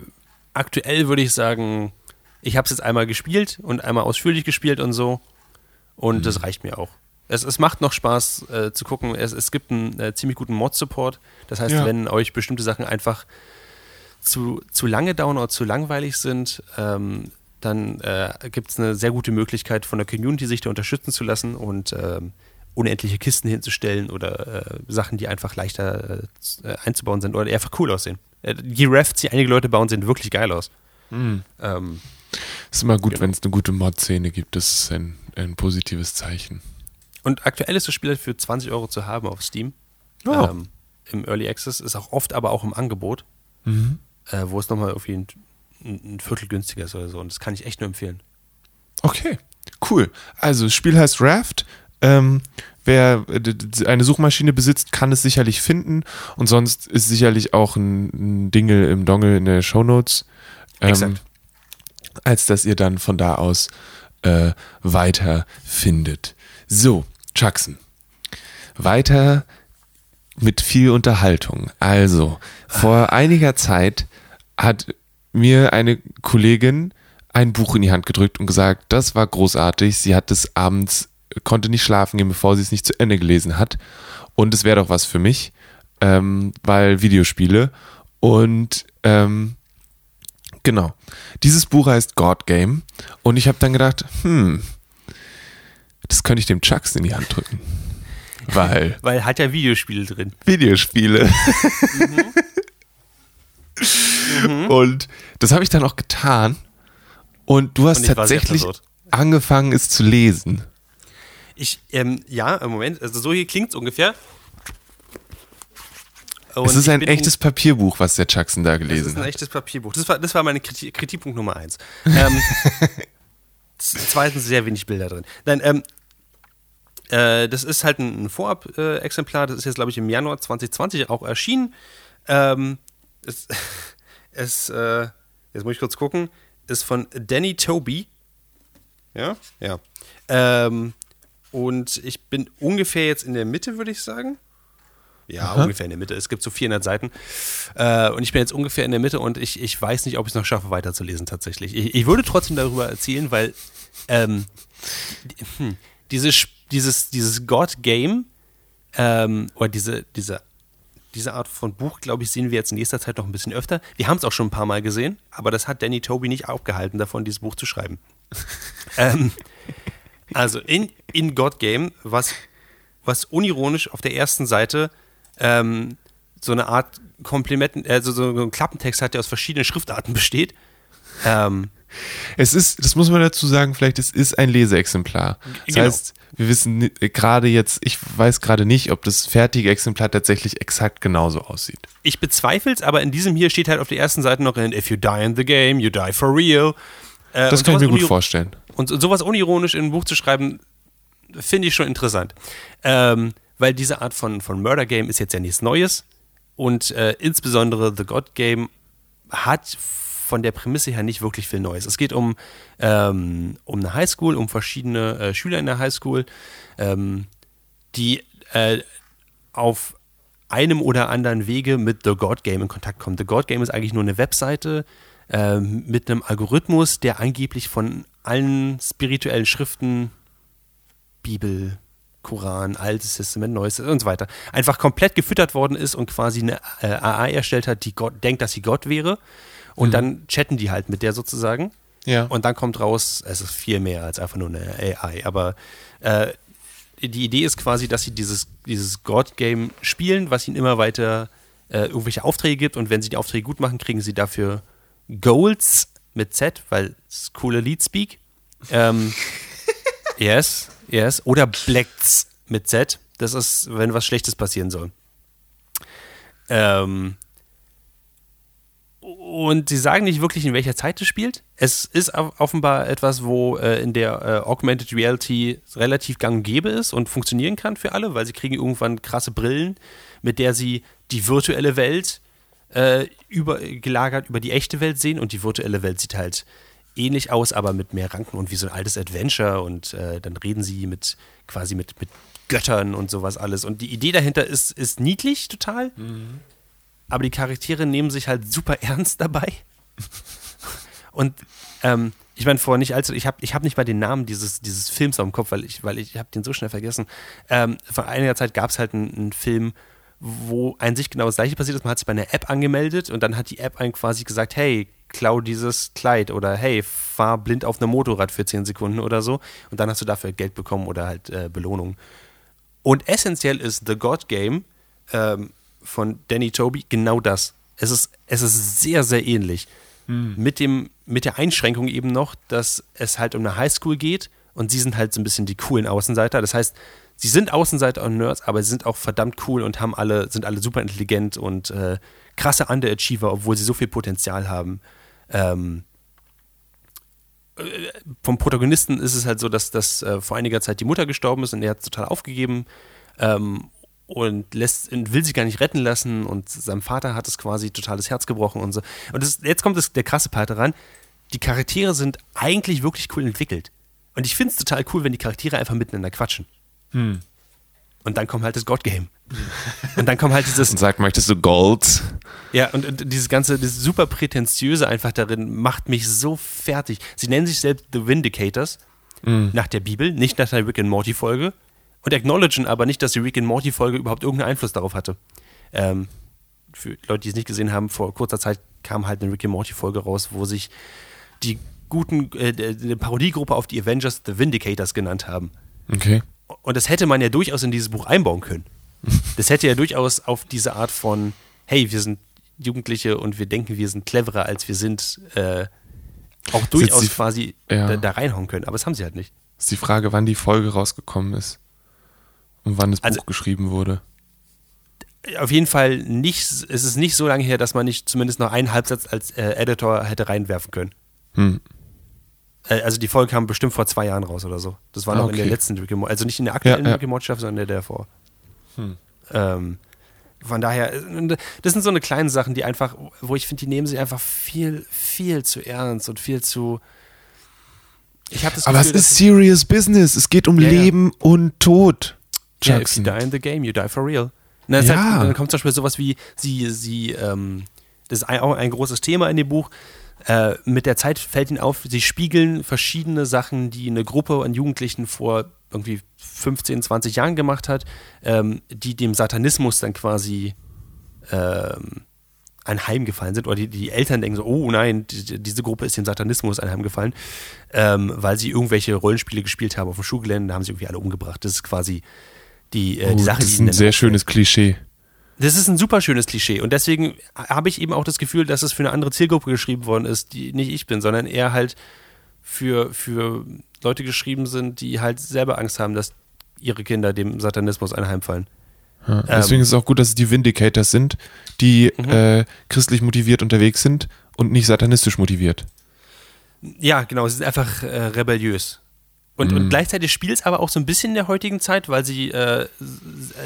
Speaker 3: aktuell würde ich sagen, ich habe es jetzt einmal gespielt und einmal ausführlich gespielt und so. Und mhm. das reicht mir auch. Es, es macht noch Spaß äh, zu gucken. Es, es gibt einen äh, ziemlich guten Mod-Support. Das heißt, ja. wenn euch bestimmte Sachen einfach zu, zu lange dauern oder zu langweilig sind, ähm, dann äh, gibt es eine sehr gute Möglichkeit von der Community, sich da unterstützen zu lassen und ähm, unendliche Kisten hinzustellen oder äh, Sachen, die einfach leichter äh, einzubauen sind oder einfach cool aussehen. Äh, die Refs, die einige Leute bauen, sehen wirklich geil aus. Mhm.
Speaker 2: Ähm, ist immer gut, genau. wenn es eine gute Mod-Szene gibt. Das ist ein, ein, positives Zeichen.
Speaker 3: Und aktuell ist das Spiel halt für 20 Euro zu haben auf Steam. Oh. Ähm, Im Early Access ist auch oft aber auch im Angebot, mhm. äh, wo es nochmal auf jeden ein, ein Viertel günstiger ist oder so. Und das kann ich echt nur empfehlen.
Speaker 2: Okay, cool. Also, das Spiel heißt Raft. Ähm, wer eine Suchmaschine besitzt, kann es sicherlich finden und sonst ist sicherlich auch ein, ein Dingle im Dongle in der Show Notes. Ähm, als dass ihr dann von da aus äh, weiter findet. So, Jackson. Weiter mit viel Unterhaltung. Also, vor einiger Zeit hat mir eine Kollegin ein Buch in die Hand gedrückt und gesagt, das war großartig. Sie hat es abends konnte nicht schlafen gehen, bevor sie es nicht zu Ende gelesen hat. Und es wäre doch was für mich, ähm, weil Videospiele. Und ähm, genau, dieses Buch heißt God Game. Und ich habe dann gedacht, hm, das könnte ich dem Chucks in die Hand drücken. Weil.
Speaker 3: Weil hat ja Videospiele drin.
Speaker 2: Videospiele. Mhm. mhm. Und das habe ich dann auch getan. Und du hast Und tatsächlich angefangen, es zu lesen.
Speaker 3: Ich, ähm, ja, im Moment, also so hier klingt es ungefähr.
Speaker 2: Und es ist ein echtes Papierbuch, was der Jackson da gelesen hat. Es ist
Speaker 3: ein echtes Papierbuch. Das war, das war meine Kritik, Kritikpunkt Nummer eins. ähm, zweitens sehr wenig Bilder drin. Nein, ähm, äh, das ist halt ein, Vorab-Exemplar. das ist jetzt, glaube ich, im Januar 2020 auch erschienen. Ähm, es, es äh, jetzt muss ich kurz gucken, ist von Danny Toby. Ja, ja. Ähm, und ich bin ungefähr jetzt in der Mitte, würde ich sagen. Ja,
Speaker 2: Aha.
Speaker 3: ungefähr in der Mitte. Es gibt so 400 Seiten. Äh, und ich bin jetzt ungefähr in der Mitte und ich, ich weiß nicht, ob ich es noch schaffe, weiterzulesen tatsächlich. Ich, ich würde trotzdem darüber erzählen, weil ähm, hm, diese, Sp- dieses, dieses God-Game ähm, oder diese, diese, diese Art von Buch, glaube ich, sehen wir jetzt in nächster Zeit noch ein bisschen öfter. Wir haben es auch schon ein paar Mal gesehen, aber das hat Danny Toby nicht aufgehalten, davon dieses Buch zu schreiben. ähm, also in, in God Game, was, was unironisch auf der ersten Seite ähm, so eine Art Komplimenten, also so ein Klappentext hat, der aus verschiedenen Schriftarten besteht. Ähm,
Speaker 2: Es ist, das muss man dazu sagen, vielleicht es ist ein Leseexemplar. Das
Speaker 3: Genau.
Speaker 2: heißt, wir wissen gerade jetzt, ich weiß gerade nicht, ob das fertige Exemplar tatsächlich exakt genauso aussieht.
Speaker 3: ich bezweifle es, aber in diesem hier steht halt auf der ersten Seite noch in If you die in the game, you die for real. Äh,
Speaker 2: Das kann ich mir gut vorstellen.
Speaker 3: Und so- sowas unironisch in ein Buch zu schreiben, finde ich schon interessant. Ähm, weil diese Art von, von Murder Game ist jetzt ja nichts Neues. Und äh, insbesondere The God Game hat von der Prämisse her nicht wirklich viel Neues. Es geht um, ähm, um eine Highschool, um verschiedene äh, Schüler in der Highschool, ähm, die äh, auf einem oder anderen Wege mit The God Game in Kontakt kommen. The God Game ist eigentlich nur eine Webseite ähm, mit einem Algorithmus, der angeblich von allen spirituellen Schriften, Bibel, Koran, Altes Testament, Neues und so weiter, einfach komplett gefüttert worden ist und quasi eine äh, AI erstellt hat, die Gott, denkt, dass sie Gott wäre. Und dann chatten die halt mit der sozusagen.
Speaker 2: Ja.
Speaker 3: Und dann kommt raus, es ist viel mehr als einfach nur eine AI. Aber äh, die Idee ist quasi, dass sie dieses, dieses God-Game spielen, was ihnen immer weiter äh, irgendwelche Aufträge gibt. Und wenn sie die Aufträge gut machen, kriegen sie dafür Goals mit Z, weil es coole Lead-Speak. Ähm, yes, yes. Oder Blacks mit Z. Das ist, wenn was Schlechtes passieren soll. Ähm, und sie sagen nicht wirklich, in welcher Zeit es spielt. Es ist offenbar etwas, wo äh, in der äh, Augmented Reality relativ gang und gäbe ist und funktionieren kann für alle, weil sie kriegen irgendwann krasse Brillen, mit der sie die virtuelle Welt äh, über, gelagert über die echte Welt sehen und die virtuelle Welt sieht halt ähnlich aus, aber mit mehr Ranken und wie so ein altes Adventure und äh, dann reden sie mit quasi mit, mit Göttern und sowas alles. Und die Idee dahinter ist, ist niedlich total, aber die Charaktere nehmen sich halt super ernst dabei. Und ähm, ich meine, vor nicht allzu, ich habe ich hab nicht mal den Namen dieses, dieses Films auf dem Kopf, weil ich, weil ich habe den so schnell vergessen. Ähm, vor einiger Zeit gab es halt einen, einen Film, wo ein sich genau das gleiche passiert ist. Man hat sich bei einer App angemeldet und dann hat die App einem quasi gesagt, hey, klau dieses Kleid oder hey, fahr blind auf einem Motorrad für 10 Sekunden oder so. Und dann hast du dafür Geld bekommen oder halt äh, Belohnung. Und essentiell ist The God Game ähm, von Danny Toby genau das. Es ist, es ist sehr, sehr ähnlich. Mit, dem, mit der Einschränkung eben noch, dass es halt um eine Highschool geht und sie sind halt so ein bisschen die coolen Außenseiter. Das heißt, sie sind Außenseiter und Nerds, aber sie sind auch verdammt cool und haben alle, sind alle super intelligent und äh, krasse Underachiever, obwohl sie so viel Potenzial haben. Ähm, vom Protagonisten ist es halt so, dass, dass äh, vor einiger Zeit die Mutter gestorben ist und er hat total aufgegeben ähm, und lässt, will sich gar nicht retten lassen und seinem Vater hat es quasi totales Herz gebrochen und so. Und das, jetzt kommt das, der krasse Part daran. Die Charaktere sind eigentlich wirklich cool entwickelt. Und ich finde es total cool, wenn die Charaktere einfach miteinander quatschen. Und dann kommt halt das God-Game. Und dann kommt halt dieses,
Speaker 2: Und sagt, möchtest du Gold?
Speaker 3: ja, und, und dieses ganze, dieses super prätentiöse einfach darin macht mich so fertig. Sie nennen sich selbst The Vindicators nach der Bibel, nicht nach der Rick and Morty Folge und acknowledgen aber nicht, dass die Rick and Morty Folge überhaupt irgendeinen Einfluss darauf hatte. Ähm, für Leute, die es nicht gesehen haben, vor kurzer Zeit kam halt eine Rick and Morty Folge raus, wo sich die guten, äh, eine Parodiegruppe auf die Avengers The Vindicators genannt haben.
Speaker 2: Okay.
Speaker 3: Und das hätte man ja durchaus in dieses Buch einbauen können. Das hätte ja durchaus auf diese Art von, hey, wir sind Jugendliche und wir denken, wir sind cleverer, als wir sind, äh, auch durchaus
Speaker 2: die-
Speaker 3: quasi
Speaker 2: ja.
Speaker 3: da, da reinhauen können. Aber das haben sie halt nicht.
Speaker 2: Ist die Frage, wann die Folge rausgekommen ist. Und wann das
Speaker 3: Also-
Speaker 2: Buch geschrieben wurde.
Speaker 3: Auf jeden Fall nicht, es ist nicht so lange her, dass man nicht zumindest noch einen Halbsatz als äh, Editor hätte reinwerfen können.
Speaker 2: Hm.
Speaker 3: Äh, also die Folge kam bestimmt vor zwei Jahren raus oder so. Das war
Speaker 2: Ah,
Speaker 3: noch in der
Speaker 2: okay.
Speaker 3: letzten Rick and also nicht in der aktuellen
Speaker 2: Ja, ja.
Speaker 3: Rick and Morty Staffel, sondern in der davor. Ähm, von daher, das sind so eine kleinen Sachen, die einfach, wo ich finde, die nehmen sie einfach viel, viel zu ernst und viel zu.
Speaker 2: Ich habe das Aber Gefühl, es ist serious business. Es geht um ja, Leben und Tod.
Speaker 3: Ja, if you die in the game, you die for real. Na, ja. halt, dann kommt zum Beispiel sowas wie, sie, sie, ähm, das ist auch ein großes Thema in dem Buch. Äh, mit der Zeit fällt ihnen auf, sie spiegeln verschiedene Sachen, die eine Gruppe an Jugendlichen vor irgendwie 15, 20 Jahren gemacht hat, ähm, die dem Satanismus dann quasi ähm, anheimgefallen sind. Oder die, die Eltern denken so, oh nein, die, diese Gruppe ist dem Satanismus anheimgefallen, ähm, weil sie irgendwelche Rollenspiele gespielt haben auf dem Schulgelände, da haben sie irgendwie alle umgebracht. Das ist quasi die, äh, die oh, Sache,
Speaker 2: das ist ein sehr schönes Klischee.
Speaker 3: Das ist ein super schönes Klischee und deswegen habe ich eben auch das Gefühl, dass es für eine andere Zielgruppe geschrieben worden ist, die nicht ich bin, sondern eher halt für, für Leute geschrieben sind, die halt selber Angst haben, dass ihre Kinder dem Satanismus anheimfallen.
Speaker 2: Ja, deswegen ähm, ist es auch gut, dass es die Vindicators sind, die mhm. äh, christlich motiviert unterwegs sind und nicht satanistisch motiviert.
Speaker 3: Ja, genau, sie sind einfach äh, rebelliös. Und, mhm. und gleichzeitig spielt es aber auch so ein bisschen in der heutigen Zeit, weil sie, äh,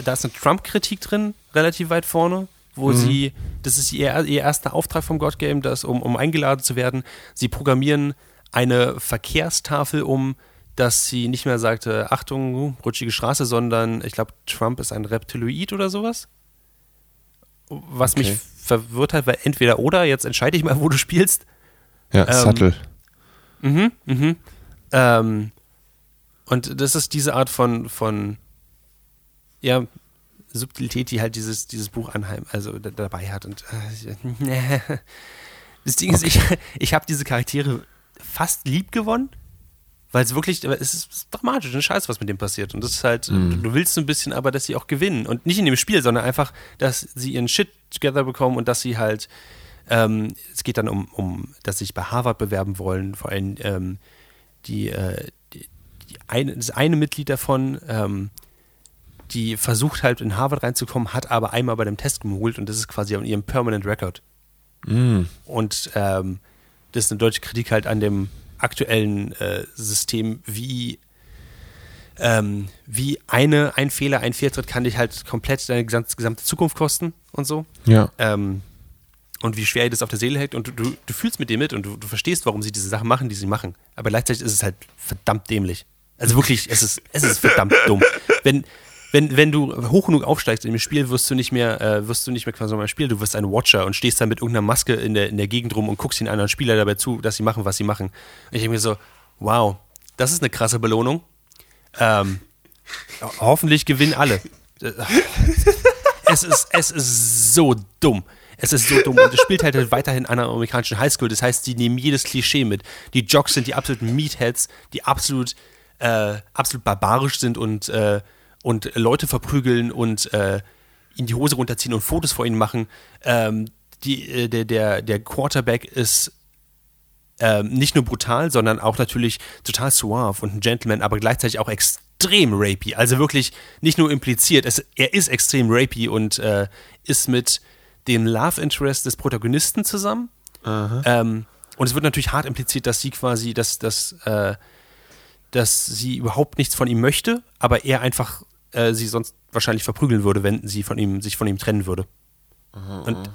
Speaker 3: da ist eine Trump-Kritik drin, relativ weit vorne, wo mhm. sie, das ist ihr, ihr erster Auftrag vom God Game, das, um, um eingeladen zu werden. Sie programmieren eine Verkehrstafel um, dass sie nicht mehr sagte, Achtung, rutschige Straße, sondern ich glaube, Trump ist ein Reptiloid oder sowas. Was okay. mich verwirrt hat, weil entweder oder, jetzt entscheide ich mal, wo du spielst.
Speaker 2: Ja, ähm, Sattel.
Speaker 3: Mhm, mhm. Ähm, und das ist diese Art von, von ja, Subtilität, die halt dieses, dieses Buch Anheim also dabei hat. Und äh, das Ding okay. ist, ich, ich habe diese Charaktere fast lieb gewonnen, weil es wirklich, es ist dramatisch, ein Scheiß, was mit dem passiert. Und das ist halt, mm. du willst so ein bisschen aber, dass sie auch gewinnen. Und nicht in dem Spiel, sondern einfach, dass sie ihren Shit together bekommen und dass sie halt, ähm, es geht dann um, um, dass sie sich bei Harvard bewerben wollen, vor allem ähm, die, äh, eine, das eine Mitglied davon, ähm, die versucht halt in Harvard reinzukommen, hat aber einmal bei dem Test geholt und das ist quasi auf ihrem Permanent Record. Mm. Und ähm, das ist eine deutsche Kritik halt an dem aktuellen äh, System, wie, ähm, wie eine, ein Fehler, ein Fehltritt kann dich halt komplett deine gesamte, gesamte Zukunft kosten und so.
Speaker 2: Ja.
Speaker 3: Ähm, und wie schwer ihr das auf der Seele hängt und du, du, du fühlst mit dem mit und du, du verstehst, warum sie diese Sachen machen, die sie machen. Aber gleichzeitig ist es halt verdammt dämlich. Also wirklich, es ist, es ist verdammt dumm. Wenn, wenn, wenn du hoch genug aufsteigst in dem Spiel, wirst du nicht mehr, äh, wirst du nicht mehr quasi mal spielen, du wirst ein Watcher und stehst dann mit irgendeiner Maske in der, in der Gegend rum und guckst den anderen Spieler dabei zu, dass sie machen, was sie machen. Und ich denke mir so, wow, das ist eine krasse Belohnung. Ähm, hoffentlich gewinnen alle. es ist, es ist so dumm. Es ist so dumm. Und es spielt halt weiterhin an einer amerikanischen Highschool. Das heißt, sie nehmen jedes Klischee mit. Die Jocks sind die absoluten Meatheads, die absolut äh, absolut barbarisch sind und, äh, und Leute verprügeln und äh, ihnen die Hose runterziehen und Fotos vor ihnen machen. Ähm, die, äh, der, der, der Quarterback ist ähm, nicht nur brutal, sondern auch natürlich total suave und ein Gentleman, aber gleichzeitig auch extrem rapey. Also wirklich nicht nur impliziert, es, er ist extrem rapey und äh, ist mit dem Love Interest des Protagonisten zusammen. Ähm, und es wird natürlich hart impliziert, dass sie quasi, dass, dass äh, dass sie überhaupt nichts von ihm möchte, aber er einfach äh, sie sonst wahrscheinlich verprügeln würde, wenn sie von ihm, sich von ihm trennen würde. Aha, Und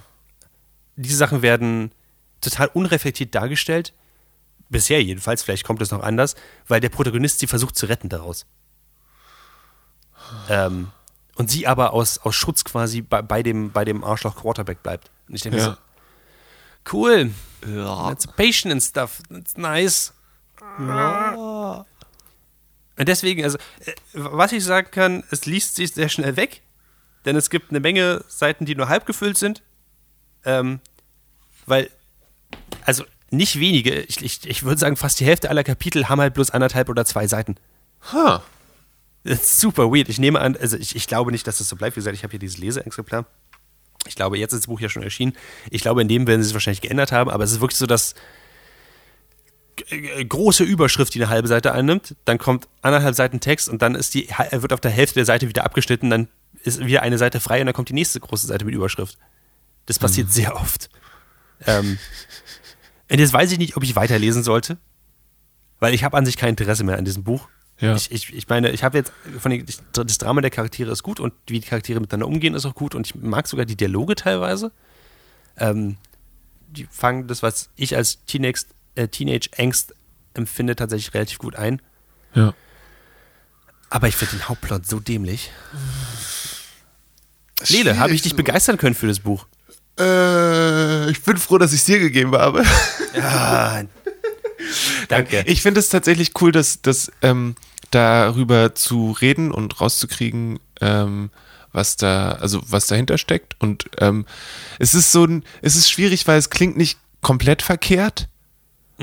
Speaker 3: diese Sachen werden total unreflektiert dargestellt. Bisher jedenfalls, vielleicht kommt es noch anders, weil der Protagonist sie versucht zu retten daraus. Ähm, und sie aber aus, aus Schutz quasi bei, bei, dem, bei dem Arschloch Quarterback bleibt. Und ich denke ja. so, cool. Ja. Emancipation and stuff. That's nice. Ja. Und deswegen, also, äh, was ich sagen kann, es liest sich sehr schnell weg, denn es gibt eine Menge Seiten, die nur halb gefüllt sind. Ähm, weil, also nicht wenige, ich, ich, ich würde sagen, fast die Hälfte aller Kapitel haben halt bloß anderthalb oder zwei Seiten.
Speaker 2: Huh.
Speaker 3: Das ist super weird. Ich nehme an, also ich, ich glaube nicht, dass das so bleibt. Wie gesagt, ich habe hier dieses Leseexemplar. Ich glaube, jetzt ist das Buch ja schon erschienen. Ich glaube, in dem werden sie es wahrscheinlich geändert haben, aber es ist wirklich so, dass große Überschrift, die eine halbe Seite einnimmt, dann kommt anderthalb Seiten Text und dann ist die, wird auf der Hälfte der Seite wieder abgeschnitten, dann ist wieder eine Seite frei und dann kommt die nächste große Seite mit Überschrift. Das passiert mhm. sehr oft. Ähm, und jetzt weiß ich nicht, ob ich weiterlesen sollte, weil ich habe an sich kein Interesse mehr an diesem Buch.
Speaker 2: Ja.
Speaker 3: Ich, ich, ich meine, ich habe jetzt von den, das Drama der Charaktere ist gut und wie die Charaktere miteinander umgehen ist auch gut und ich mag sogar die Dialoge teilweise. Ähm, die fangen das, was ich als Teenage, äh, Teenage Angst empfinde, tatsächlich relativ gut ein.
Speaker 2: Ja.
Speaker 3: Aber ich finde den Hauptplot so dämlich. Lele, habe ich dich begeistern können für das Buch?
Speaker 2: Äh, ich bin froh, dass ich es dir gegeben habe.
Speaker 3: Ja. Danke.
Speaker 2: Ich finde es tatsächlich cool, dass, dass ähm, darüber zu reden und rauszukriegen, ähm, was da, also was dahinter steckt. Und ähm, es ist so ein, es ist schwierig, weil es klingt nicht komplett verkehrt,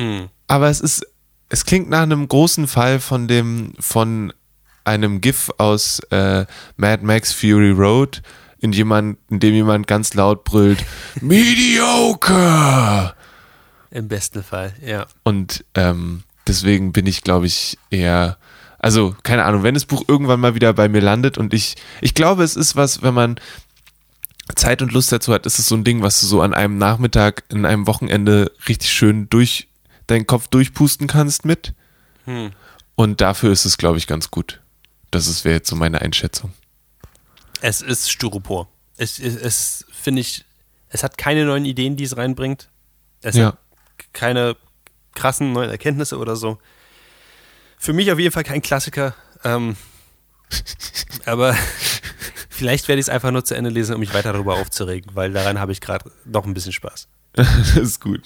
Speaker 3: Mhm.
Speaker 2: aber es ist, es klingt nach einem großen Fall von dem, von einem GIF aus äh, Mad Max Fury Road, in jemand, in dem jemand ganz laut brüllt, Mediocre!
Speaker 3: Im besten Fall, ja.
Speaker 2: Und ähm, deswegen bin ich, glaube ich, eher, also keine Ahnung, wenn das Buch irgendwann mal wieder bei mir landet und ich, ich glaube, es ist was, wenn man Zeit und Lust dazu hat, ist es so ein Ding, was du so an einem Nachmittag, in einem Wochenende richtig schön durch deinen Kopf durchpusten kannst mit.
Speaker 3: Hm.
Speaker 2: Und dafür ist es, glaube ich, ganz gut. Das wäre jetzt so meine Einschätzung.
Speaker 3: Es ist Styropor. Es, es, es finde ich, es hat keine neuen Ideen, die es reinbringt. Es
Speaker 2: Ja.
Speaker 3: hat keine krassen neuen Erkenntnisse oder so. Für mich auf jeden Fall kein Klassiker. Ähm, aber vielleicht werde ich es einfach nur zu Ende lesen, um mich weiter darüber aufzuregen, weil daran habe ich gerade noch ein bisschen Spaß.
Speaker 2: das ist gut.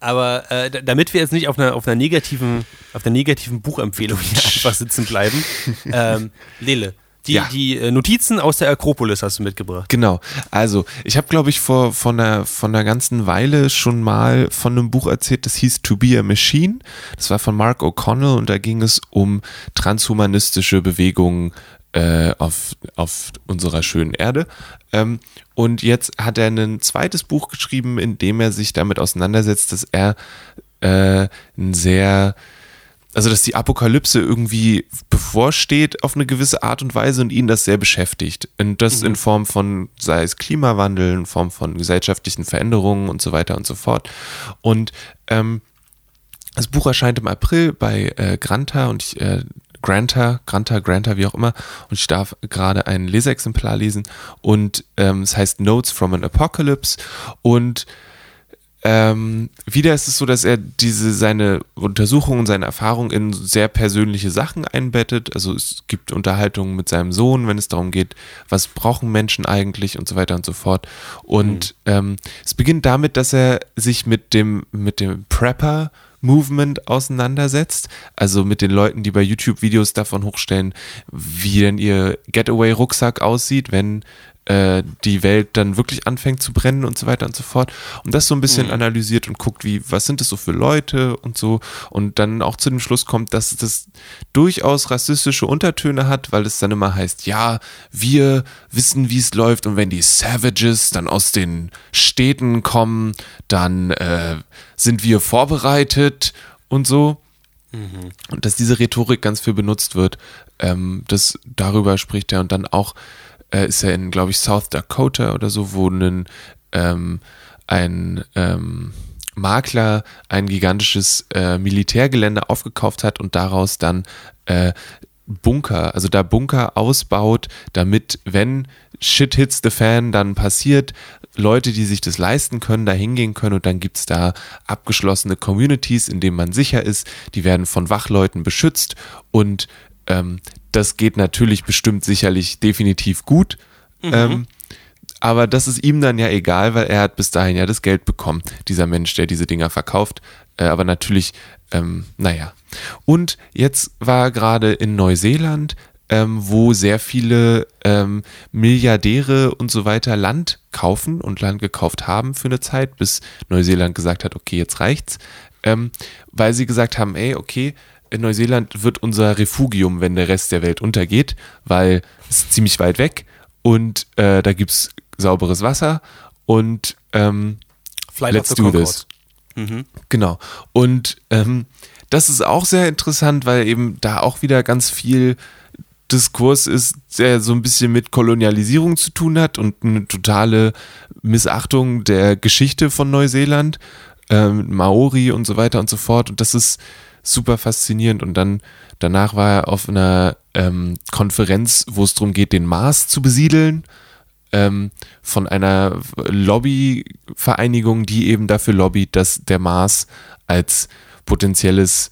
Speaker 3: Aber äh, damit wir jetzt nicht auf einer, auf einer negativen, auf einer negativen Buchempfehlung hier einfach sitzen bleiben, ähm, Lele, die,
Speaker 2: Ja.
Speaker 3: die äh, Notizen aus der Akropolis hast du mitgebracht.
Speaker 2: Genau. Also, ich habe, glaube ich, vor von einer, von einer ganzen Weile schon mal von einem Buch erzählt, das hieß To Be a Machine. Das war von Mark O'Connell und da ging es um transhumanistische Bewegungen äh, auf, auf unserer schönen Erde. Ähm, und jetzt hat er ein zweites Buch geschrieben, in dem er sich damit auseinandersetzt, dass er äh, ein sehr also dass die Apokalypse irgendwie bevorsteht auf eine gewisse Art und Weise und ihn das sehr beschäftigt. Und das in Form von, sei es Klimawandel, in Form von gesellschaftlichen Veränderungen und so weiter und so fort. Und ähm, das Buch erscheint im April bei äh, Granta und ich, äh, Granta, Granta, Granta, wie auch immer. Und ich darf gerade ein Leseexemplar lesen. Und ähm, es heißt Notes from an Apocalypse. Und ähm, wieder ist es so, dass er diese seine Untersuchungen, seine Erfahrungen in sehr persönliche Sachen einbettet. Also es gibt Unterhaltungen mit seinem Sohn, wenn es darum geht, was brauchen Menschen eigentlich und so weiter und so fort. Und ähm, es beginnt damit, dass er sich mit dem mit dem Prepper Movement auseinandersetzt, also mit den Leuten, die bei YouTube Videos davon hochstellen, wie denn ihr Getaway Rucksack aussieht, wenn äh, die Welt dann wirklich anfängt zu brennen und so weiter und so fort. Und das so ein bisschen analysiert und guckt, wie, was sind das so für Leute und so. Und dann auch zu dem Schluss kommt, dass das durchaus rassistische Untertöne hat, weil es dann immer heißt, ja, wir wissen, wie es läuft und wenn die Savages dann aus den Städten kommen, dann äh, sind wir vorbereitet und so. Und dass diese Rhetorik ganz viel benutzt wird, ähm, das darüber spricht er und dann auch äh, ist er in, glaube ich, South Dakota oder so, wo ein, ähm, ein ähm, Makler ein gigantisches äh, Militärgelände aufgekauft hat und daraus dann äh, Bunker, also da Bunker ausbaut, damit, wenn Shit hits the fan dann passiert, Leute, die sich das leisten können, da hingehen können und dann gibt's da abgeschlossene Communities, in denen man sicher ist, die werden von Wachleuten beschützt und ähm, das geht natürlich bestimmt sicherlich definitiv gut. Ähm, aber das ist ihm dann ja egal, weil er hat bis dahin ja das Geld bekommen, dieser Mensch, der diese Dinger verkauft. Äh, aber natürlich, ähm, naja. Und jetzt war gerade in Neuseeland, ähm, wo sehr viele ähm, Milliardäre und so weiter Land kaufen und Land gekauft haben für eine Zeit, bis Neuseeland gesagt hat, okay, jetzt reicht's. Ähm, weil sie gesagt haben, ey, okay, in Neuseeland wird unser Refugium, wenn der Rest der Welt untergeht, weil es ist ziemlich weit weg und äh, da gibt's sauberes Wasser und ähm,
Speaker 3: Flight
Speaker 2: Let's do this. Genau. Und ähm, das ist auch sehr interessant, weil eben da auch wieder ganz viel Diskurs ist, der so ein bisschen mit Kolonialisierung zu tun hat und eine totale Missachtung der Geschichte von Neuseeland, ähm, Maori und so weiter und so fort. Und das ist super faszinierend. Und dann danach war er auf einer ähm, Konferenz, wo es darum geht, den Mars zu besiedeln. Ähm, von einer Lobbyvereinigung, die eben dafür lobbyt, dass der Mars als potenzielles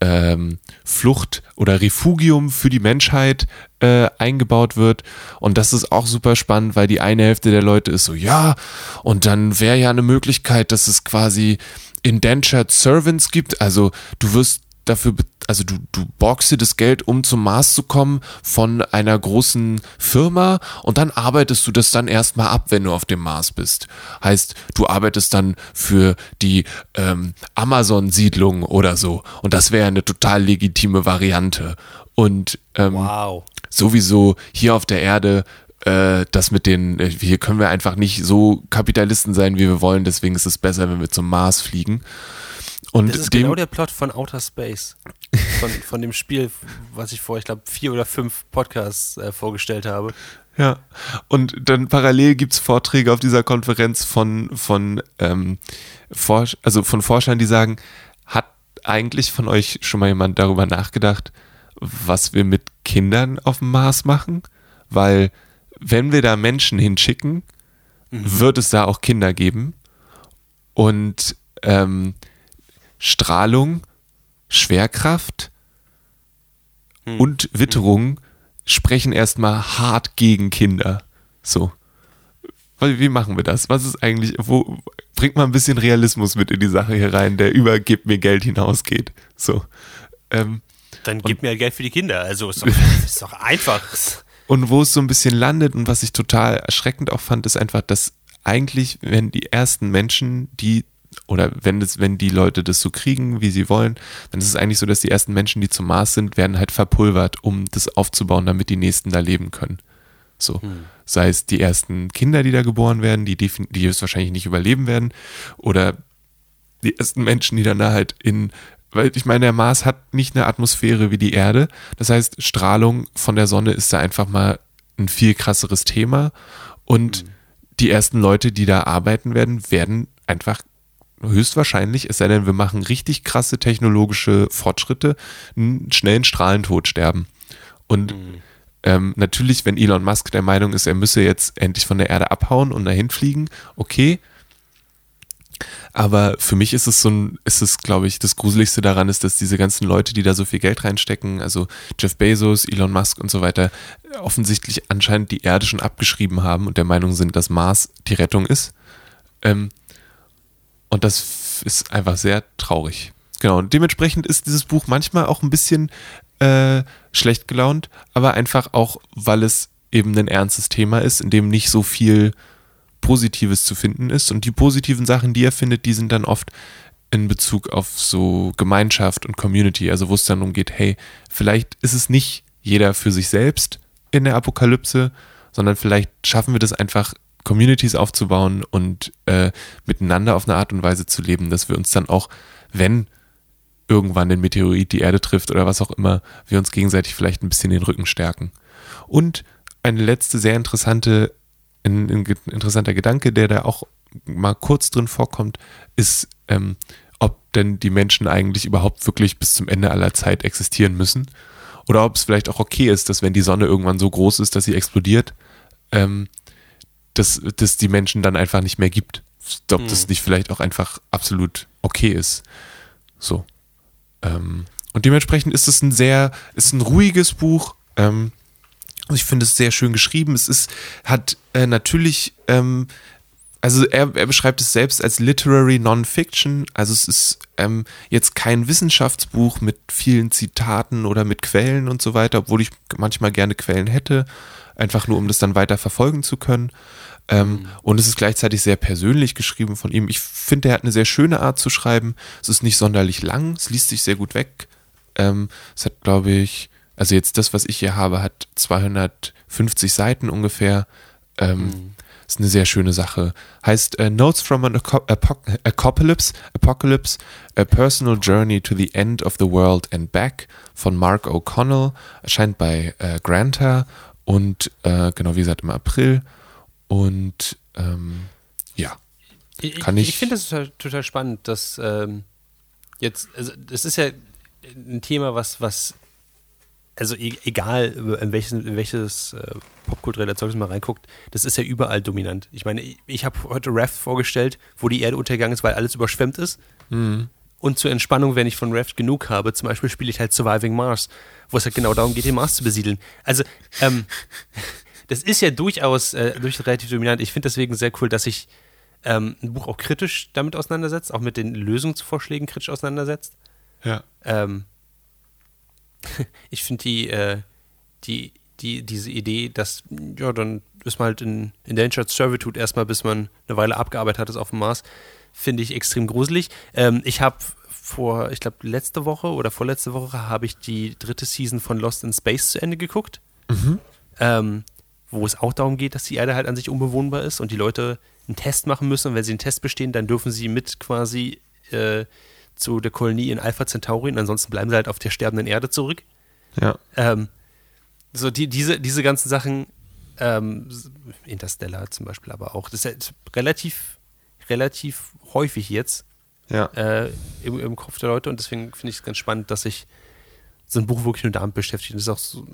Speaker 2: ähm, Flucht oder Refugium für die Menschheit äh, eingebaut wird. Und das ist auch super spannend, weil die eine Hälfte der Leute ist so, ja, und dann wäre ja eine Möglichkeit, dass es quasi Indentured Servants gibt. Also du wirst dafür, also du, du borgst dir das Geld, um zum Mars zu kommen von einer großen Firma und dann arbeitest du das dann erstmal ab, wenn du auf dem Mars bist. Heißt, du arbeitest dann für die ähm, Amazon-Siedlung oder so. Und das wäre eine total legitime Variante. Und ähm,
Speaker 3: Wow.
Speaker 2: sowieso hier auf der Erde äh, das mit den, äh, hier können wir einfach nicht so Kapitalisten sein, wie wir wollen, deswegen ist es besser, wenn wir zum Mars fliegen. Und
Speaker 3: Das ist
Speaker 2: dem,
Speaker 3: genau der Plot von Outer Space. Von, von dem Spiel, was ich vor, ich glaube, vier oder fünf Podcasts äh, vorgestellt habe.
Speaker 2: Ja, und dann parallel gibt's Vorträge auf dieser Konferenz von, von, ähm, Forsch also von Forschern, die sagen, hat eigentlich von euch schon mal jemand darüber nachgedacht, was wir mit Kindern auf dem Mars machen? Weil wenn wir da Menschen hinschicken, wird es da auch Kinder geben. Und ähm, Strahlung, Schwerkraft und Witterung sprechen erstmal hart gegen Kinder. So. Wie machen wir das? Was ist eigentlich, wo bringt man ein bisschen Realismus mit in die Sache hier rein, der über gib mir Geld hinausgeht? So. Ähm,
Speaker 3: Dann gib mir Geld für die Kinder. Also ist doch, ist doch einfach.
Speaker 2: Und wo es so ein bisschen landet und was ich total erschreckend auch fand, ist einfach, dass eigentlich, wenn die ersten Menschen, die oder wenn das, wenn die Leute das so kriegen, wie sie wollen, dann ist es eigentlich so, dass die ersten Menschen, die zum Mars sind, werden halt verpulvert, um das aufzubauen, damit die nächsten da leben können. So. Sei es die ersten Kinder, die da geboren werden, die, die es wahrscheinlich nicht überleben werden, oder die ersten Menschen, die dann da halt in, weil ich meine, der Mars hat nicht eine Atmosphäre wie die Erde. Das heißt, Strahlung von der Sonne ist da einfach mal ein viel krasseres Thema. Und die ersten Leute, die da arbeiten werden, werden einfach höchstwahrscheinlich, es sei denn, wir machen richtig krasse technologische Fortschritte, einen schnellen Strahlentod sterben. Und ähm, natürlich, wenn Elon Musk der Meinung ist, er müsse jetzt endlich von der Erde abhauen und dahin fliegen, okay, aber für mich ist es so ein, ist es, glaube ich, das Gruseligste daran ist, dass diese ganzen Leute, die da so viel Geld reinstecken, also Jeff Bezos, Elon Musk und so weiter, offensichtlich anscheinend die Erde schon abgeschrieben haben und der Meinung sind, dass Mars die Rettung ist. Ähm, und das ist einfach sehr traurig. Genau, und dementsprechend ist dieses Buch manchmal auch ein bisschen äh, schlecht gelaunt, aber einfach auch, weil es eben ein ernstes Thema ist, in dem nicht so viel Positives zu finden ist. Und die positiven Sachen, die er findet, die sind dann oft in Bezug auf so Gemeinschaft und Community, also wo es dann umgeht, hey, vielleicht ist es nicht jeder für sich selbst in der Apokalypse, sondern vielleicht schaffen wir das einfach, Communities aufzubauen und äh, miteinander auf eine Art und Weise zu leben, dass wir uns dann auch, wenn irgendwann ein Meteorit die Erde trifft oder was auch immer, wir uns gegenseitig vielleicht ein bisschen den Rücken stärken. Und eine letzte sehr interessante, ein, ein interessanter Gedanke, der da auch mal kurz drin vorkommt, ist, ähm, ob denn die Menschen eigentlich überhaupt wirklich bis zum Ende aller Zeit existieren müssen. Oder ob es vielleicht auch okay ist, dass wenn die Sonne irgendwann so groß ist, dass sie explodiert, ähm, dass, dass die Menschen dann einfach nicht mehr gibt. Ob das nicht vielleicht auch einfach absolut okay ist. So. Ähm, und dementsprechend ist es ein sehr, ist ein ruhiges Buch. Ähm, ich finde es sehr schön geschrieben. Es ist, hat äh, natürlich, ähm, also er, er beschreibt es selbst als Literary Non-Fiction. Also es ist ähm, jetzt kein Wissenschaftsbuch mit vielen Zitaten oder mit Quellen und so weiter, obwohl ich manchmal gerne Quellen hätte, einfach nur um das dann weiter verfolgen zu können. Ähm, Und es ist gleichzeitig sehr persönlich geschrieben von ihm. Ich finde, er hat eine sehr schöne Art zu schreiben. Es ist nicht sonderlich lang, es liest sich sehr gut weg. Ähm, es hat, glaube ich, also jetzt das, was ich hier habe, hat 250 Seiten ungefähr. Ähm, Ist eine sehr schöne Sache. Heißt äh, Notes from an Aco Apoc Apocalypse, Apocalypse, A Personal Journey to the End of the World and Back von Mark O'Connell. Erscheint bei äh, Granta und äh, genau wie gesagt im April. Und ähm, ja,
Speaker 3: Ich,
Speaker 2: Kann
Speaker 3: ich,
Speaker 2: ich-
Speaker 3: finde das total, total spannend, dass ähm, jetzt, also das ist ja ein Thema, was, was also e egal, in welches, in welches äh, popkulturelle Zeugnis man reinguckt, das ist ja überall dominant. Ich meine, ich, ich habe heute Raft vorgestellt, wo die Erde untergegangen ist, weil alles überschwemmt ist.
Speaker 2: Mhm.
Speaker 3: Und zur Entspannung, wenn ich von Raft genug habe, zum Beispiel spiele ich halt Surviving Mars, wo es halt genau darum geht, den Mars zu besiedeln. Also, ähm, das ist ja durchaus äh, durch relativ dominant. Ich finde deswegen sehr cool, dass sich ähm, ein Buch auch kritisch damit auseinandersetzt, auch mit den Lösungsvorschlägen kritisch auseinandersetzt.
Speaker 2: Ja.
Speaker 3: Ähm, ich finde die, äh, die, die, diese Idee, dass, ja, dann ist man halt in Endangered Servitude erstmal, bis man eine Weile abgearbeitet hat, ist auf dem Mars, finde ich extrem gruselig. Ähm, ich habe vor, ich glaube, letzte Woche oder vorletzte Woche habe ich die dritte Season von Lost in Space zu Ende geguckt.
Speaker 2: Mhm.
Speaker 3: Ähm, wo es auch darum geht, dass die Erde halt an sich unbewohnbar ist und die Leute einen Test machen müssen. Und wenn sie einen Test bestehen, dann dürfen sie mit quasi äh, zu der Kolonie in Alpha Centauri und ansonsten bleiben sie halt auf der sterbenden Erde zurück.
Speaker 2: Ja.
Speaker 3: Ähm, so die, diese, diese ganzen Sachen, ähm, Interstellar zum Beispiel aber auch, das ist halt relativ, relativ häufig jetzt
Speaker 2: Ja.
Speaker 3: äh, im, im Kopf der Leute und deswegen finde ich es ganz spannend, dass sich so ein Buch wirklich nur damit beschäftigt. Das ist auch so,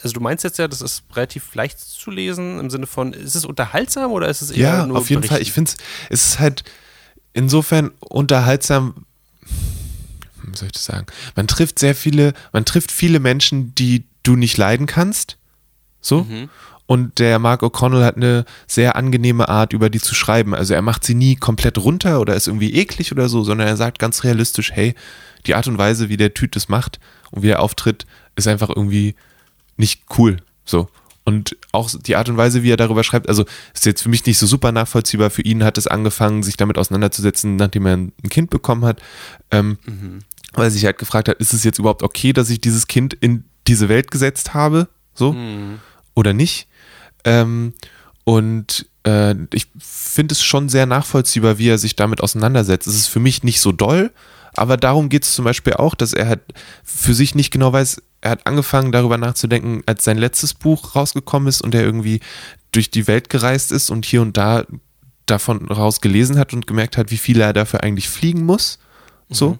Speaker 3: also du meinst jetzt ja, das ist relativ leicht zu lesen im Sinne von, ist es unterhaltsam oder ist es eher
Speaker 2: Ja,
Speaker 3: nur
Speaker 2: auf jeden Fall.
Speaker 3: berichten?
Speaker 2: Ich finde es ist halt insofern unterhaltsam. Soll ich das sagen? Man trifft sehr viele, man trifft viele Menschen, die du nicht leiden kannst. So.
Speaker 3: Mhm.
Speaker 2: Und der Mark O'Connell hat eine sehr angenehme Art, über die zu schreiben. Also er macht sie nie komplett runter oder ist irgendwie eklig oder so, sondern er sagt ganz realistisch, hey, die Art und Weise, wie der Typ das macht und wie er auftritt, ist einfach irgendwie nicht cool. So. Und auch die Art und Weise, wie er darüber schreibt, also ist jetzt für mich nicht so super nachvollziehbar. Für ihn hat es angefangen, sich damit auseinanderzusetzen, nachdem er ein Kind bekommen hat. Ähm, Weil er sich halt gefragt hat, ist es jetzt überhaupt okay, dass ich dieses Kind in diese Welt gesetzt habe? So? Oder nicht? Ähm, und äh, ich finde es schon sehr nachvollziehbar, wie er sich damit auseinandersetzt. Es ist für mich nicht so doll, aber darum geht es zum Beispiel auch, dass er halt für sich nicht genau weiß, er hat angefangen darüber nachzudenken, als sein letztes Buch rausgekommen ist und er irgendwie durch die Welt gereist ist und hier und da davon raus gelesen hat und gemerkt hat, wie viel er dafür eigentlich fliegen muss. So.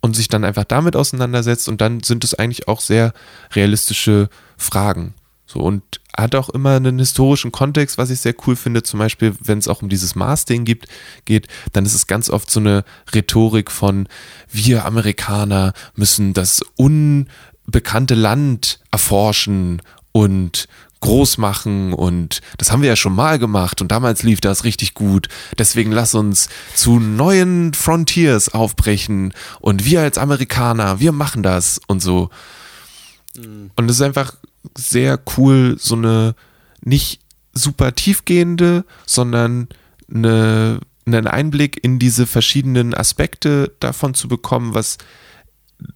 Speaker 2: Und sich dann einfach damit auseinandersetzt und dann sind es eigentlich auch sehr realistische Fragen. So, und hat auch immer einen historischen Kontext, was ich sehr cool finde. Zum Beispiel, wenn es auch um dieses Mars-Ding gibt, geht, dann ist es ganz oft so eine Rhetorik von wir Amerikaner müssen das unbekannte Land erforschen und groß machen und das haben wir ja schon mal gemacht und damals lief das richtig gut. Deswegen lass uns zu neuen Frontiers aufbrechen und wir als Amerikaner, wir machen das und so. Und es ist einfach sehr cool, so eine nicht super tiefgehende, sondern eine, einen Einblick in diese verschiedenen Aspekte davon zu bekommen, was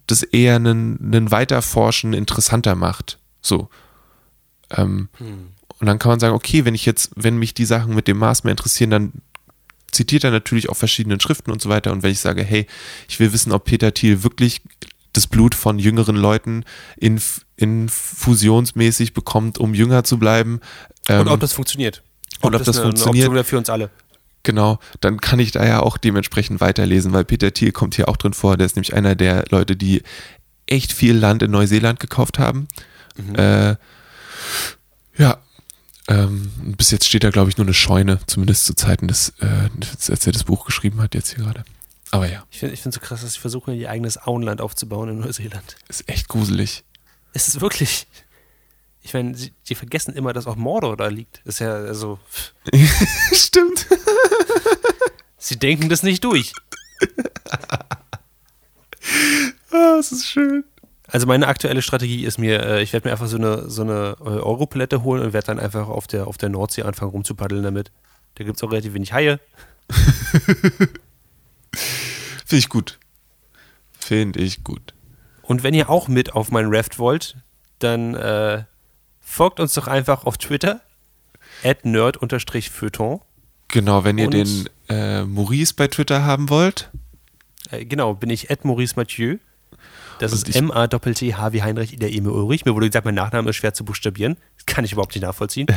Speaker 2: das eher einen, einen Weiterforschen interessanter macht. So. Ähm, Und dann kann man sagen, okay, wenn ich jetzt, wenn mich die Sachen mit dem Mars mehr interessieren, dann zitiert er natürlich auch verschiedenen Schriften und so weiter. Und wenn ich sage, hey, ich will wissen, ob Peter Thiel wirklich das Blut von jüngeren Leuten inf infusionsmäßig bekommt, um jünger zu bleiben.
Speaker 3: Und
Speaker 2: ähm,
Speaker 3: ob das funktioniert.
Speaker 2: und ob das
Speaker 3: eine,
Speaker 2: funktioniert.
Speaker 3: Eine Option für uns alle.
Speaker 2: Genau, dann kann ich da ja auch dementsprechend weiterlesen, weil Peter Thiel kommt hier auch drin vor. Der ist nämlich einer der Leute, die echt viel Land in Neuseeland gekauft haben. Äh, ja, ähm, bis jetzt steht da, glaube ich, nur eine Scheune, zumindest zu Zeiten des, äh, als er das Buch geschrieben hat, jetzt hier gerade. Aber ja,
Speaker 3: Ich finde es so krass, dass sie versuchen, ihr eigenes Auenland aufzubauen in Neuseeland.
Speaker 2: ist echt gruselig.
Speaker 3: Es ist wirklich. Ich meine, sie, sie vergessen immer, dass auch Mordor da liegt. Das ist ja, also.
Speaker 2: Stimmt.
Speaker 3: Sie denken das nicht durch.
Speaker 2: Ah, es ist schön.
Speaker 3: Also meine aktuelle Strategie ist mir, äh, ich werde mir einfach so eine, so eine äh, Europalette holen und werde dann einfach auf der, auf der Nordsee anfangen rumzupaddeln damit. Da gibt es auch relativ wenig Haie.
Speaker 2: Finde ich gut. Finde ich gut.
Speaker 3: Und wenn ihr auch mit auf meinen Raft wollt, dann äh, folgt uns doch einfach auf Twitter at nerd-feuilleton.
Speaker 2: Genau, wenn ihr
Speaker 3: Und-
Speaker 2: den äh, Maurice bei Twitter haben wollt,
Speaker 3: Äh, genau, bin ich at Maurice Mathieu. Das
Speaker 2: Und
Speaker 3: ist M-A-T-T-H wie Heinrich Ida Emil Ulrich. Mir wurde gesagt, mein Nachname ist schwer zu buchstabieren. kann ich überhaupt nicht nachvollziehen.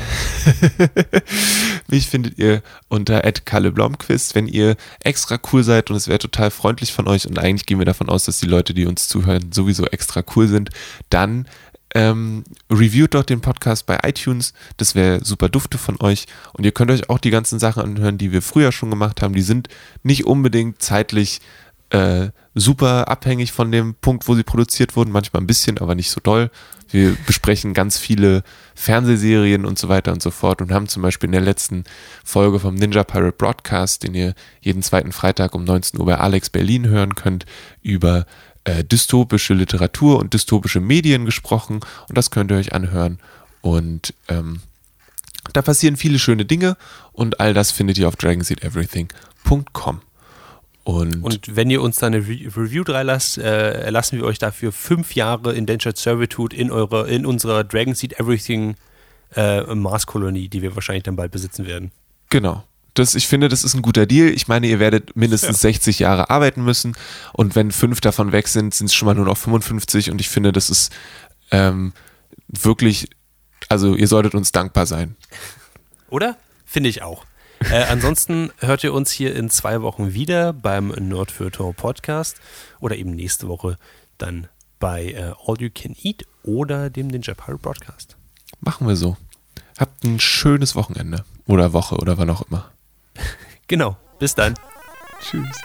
Speaker 2: Mich findet ihr unter Kalle Blomquist, wenn ihr extra cool seid und es wäre total freundlich von euch und eigentlich gehen wir davon aus, dass die Leute, die uns zuhören, sowieso extra cool sind, dann ähm, reviewt doch den Podcast bei iTunes. Das wäre super dufte von euch. Und ihr könnt euch auch die ganzen Sachen anhören, die wir früher schon gemacht haben. Die sind nicht unbedingt zeitlich äh, super abhängig von dem Punkt, wo sie produziert wurden. Manchmal ein bisschen, aber nicht so doll. Wir besprechen ganz viele Fernsehserien und so weiter und so fort und haben zum Beispiel in der letzten Folge vom Ninja Pirate Broadcast, den ihr jeden zweiten Freitag um 19 Uhr bei Alex Berlin hören könnt, über äh, dystopische Literatur und dystopische Medien gesprochen und das könnt ihr euch anhören. Und ähm, da passieren viele schöne Dinge und all das findet ihr auf dragonseedeverything.com. Und,
Speaker 3: und, wenn ihr uns da eine Re Review drei lasst, äh, erlassen wir euch dafür fünf Jahre Indentured Servitude in, eure, in unserer Dragon Seed Everything äh, Mars-Kolonie, die wir wahrscheinlich dann bald besitzen werden.
Speaker 2: Genau. Das, ich finde, das ist ein guter Deal. Ich meine, ihr werdet mindestens ja. 60 Jahre arbeiten müssen und wenn fünf davon weg sind, sind es schon mal nur noch 55 und ich finde, das ist ähm, wirklich, also ihr solltet uns dankbar sein.
Speaker 3: Oder? Finde ich auch. Äh, ansonsten hört ihr uns hier in zwei Wochen wieder beim Nerdfeuilleton Podcast oder eben nächste Woche dann bei äh, All You Can Eat oder dem Ninja Pirate Broadcast.
Speaker 2: Machen wir so. Habt ein schönes Wochenende oder Woche oder wann auch immer.
Speaker 3: genau. Bis dann.
Speaker 2: Tschüss.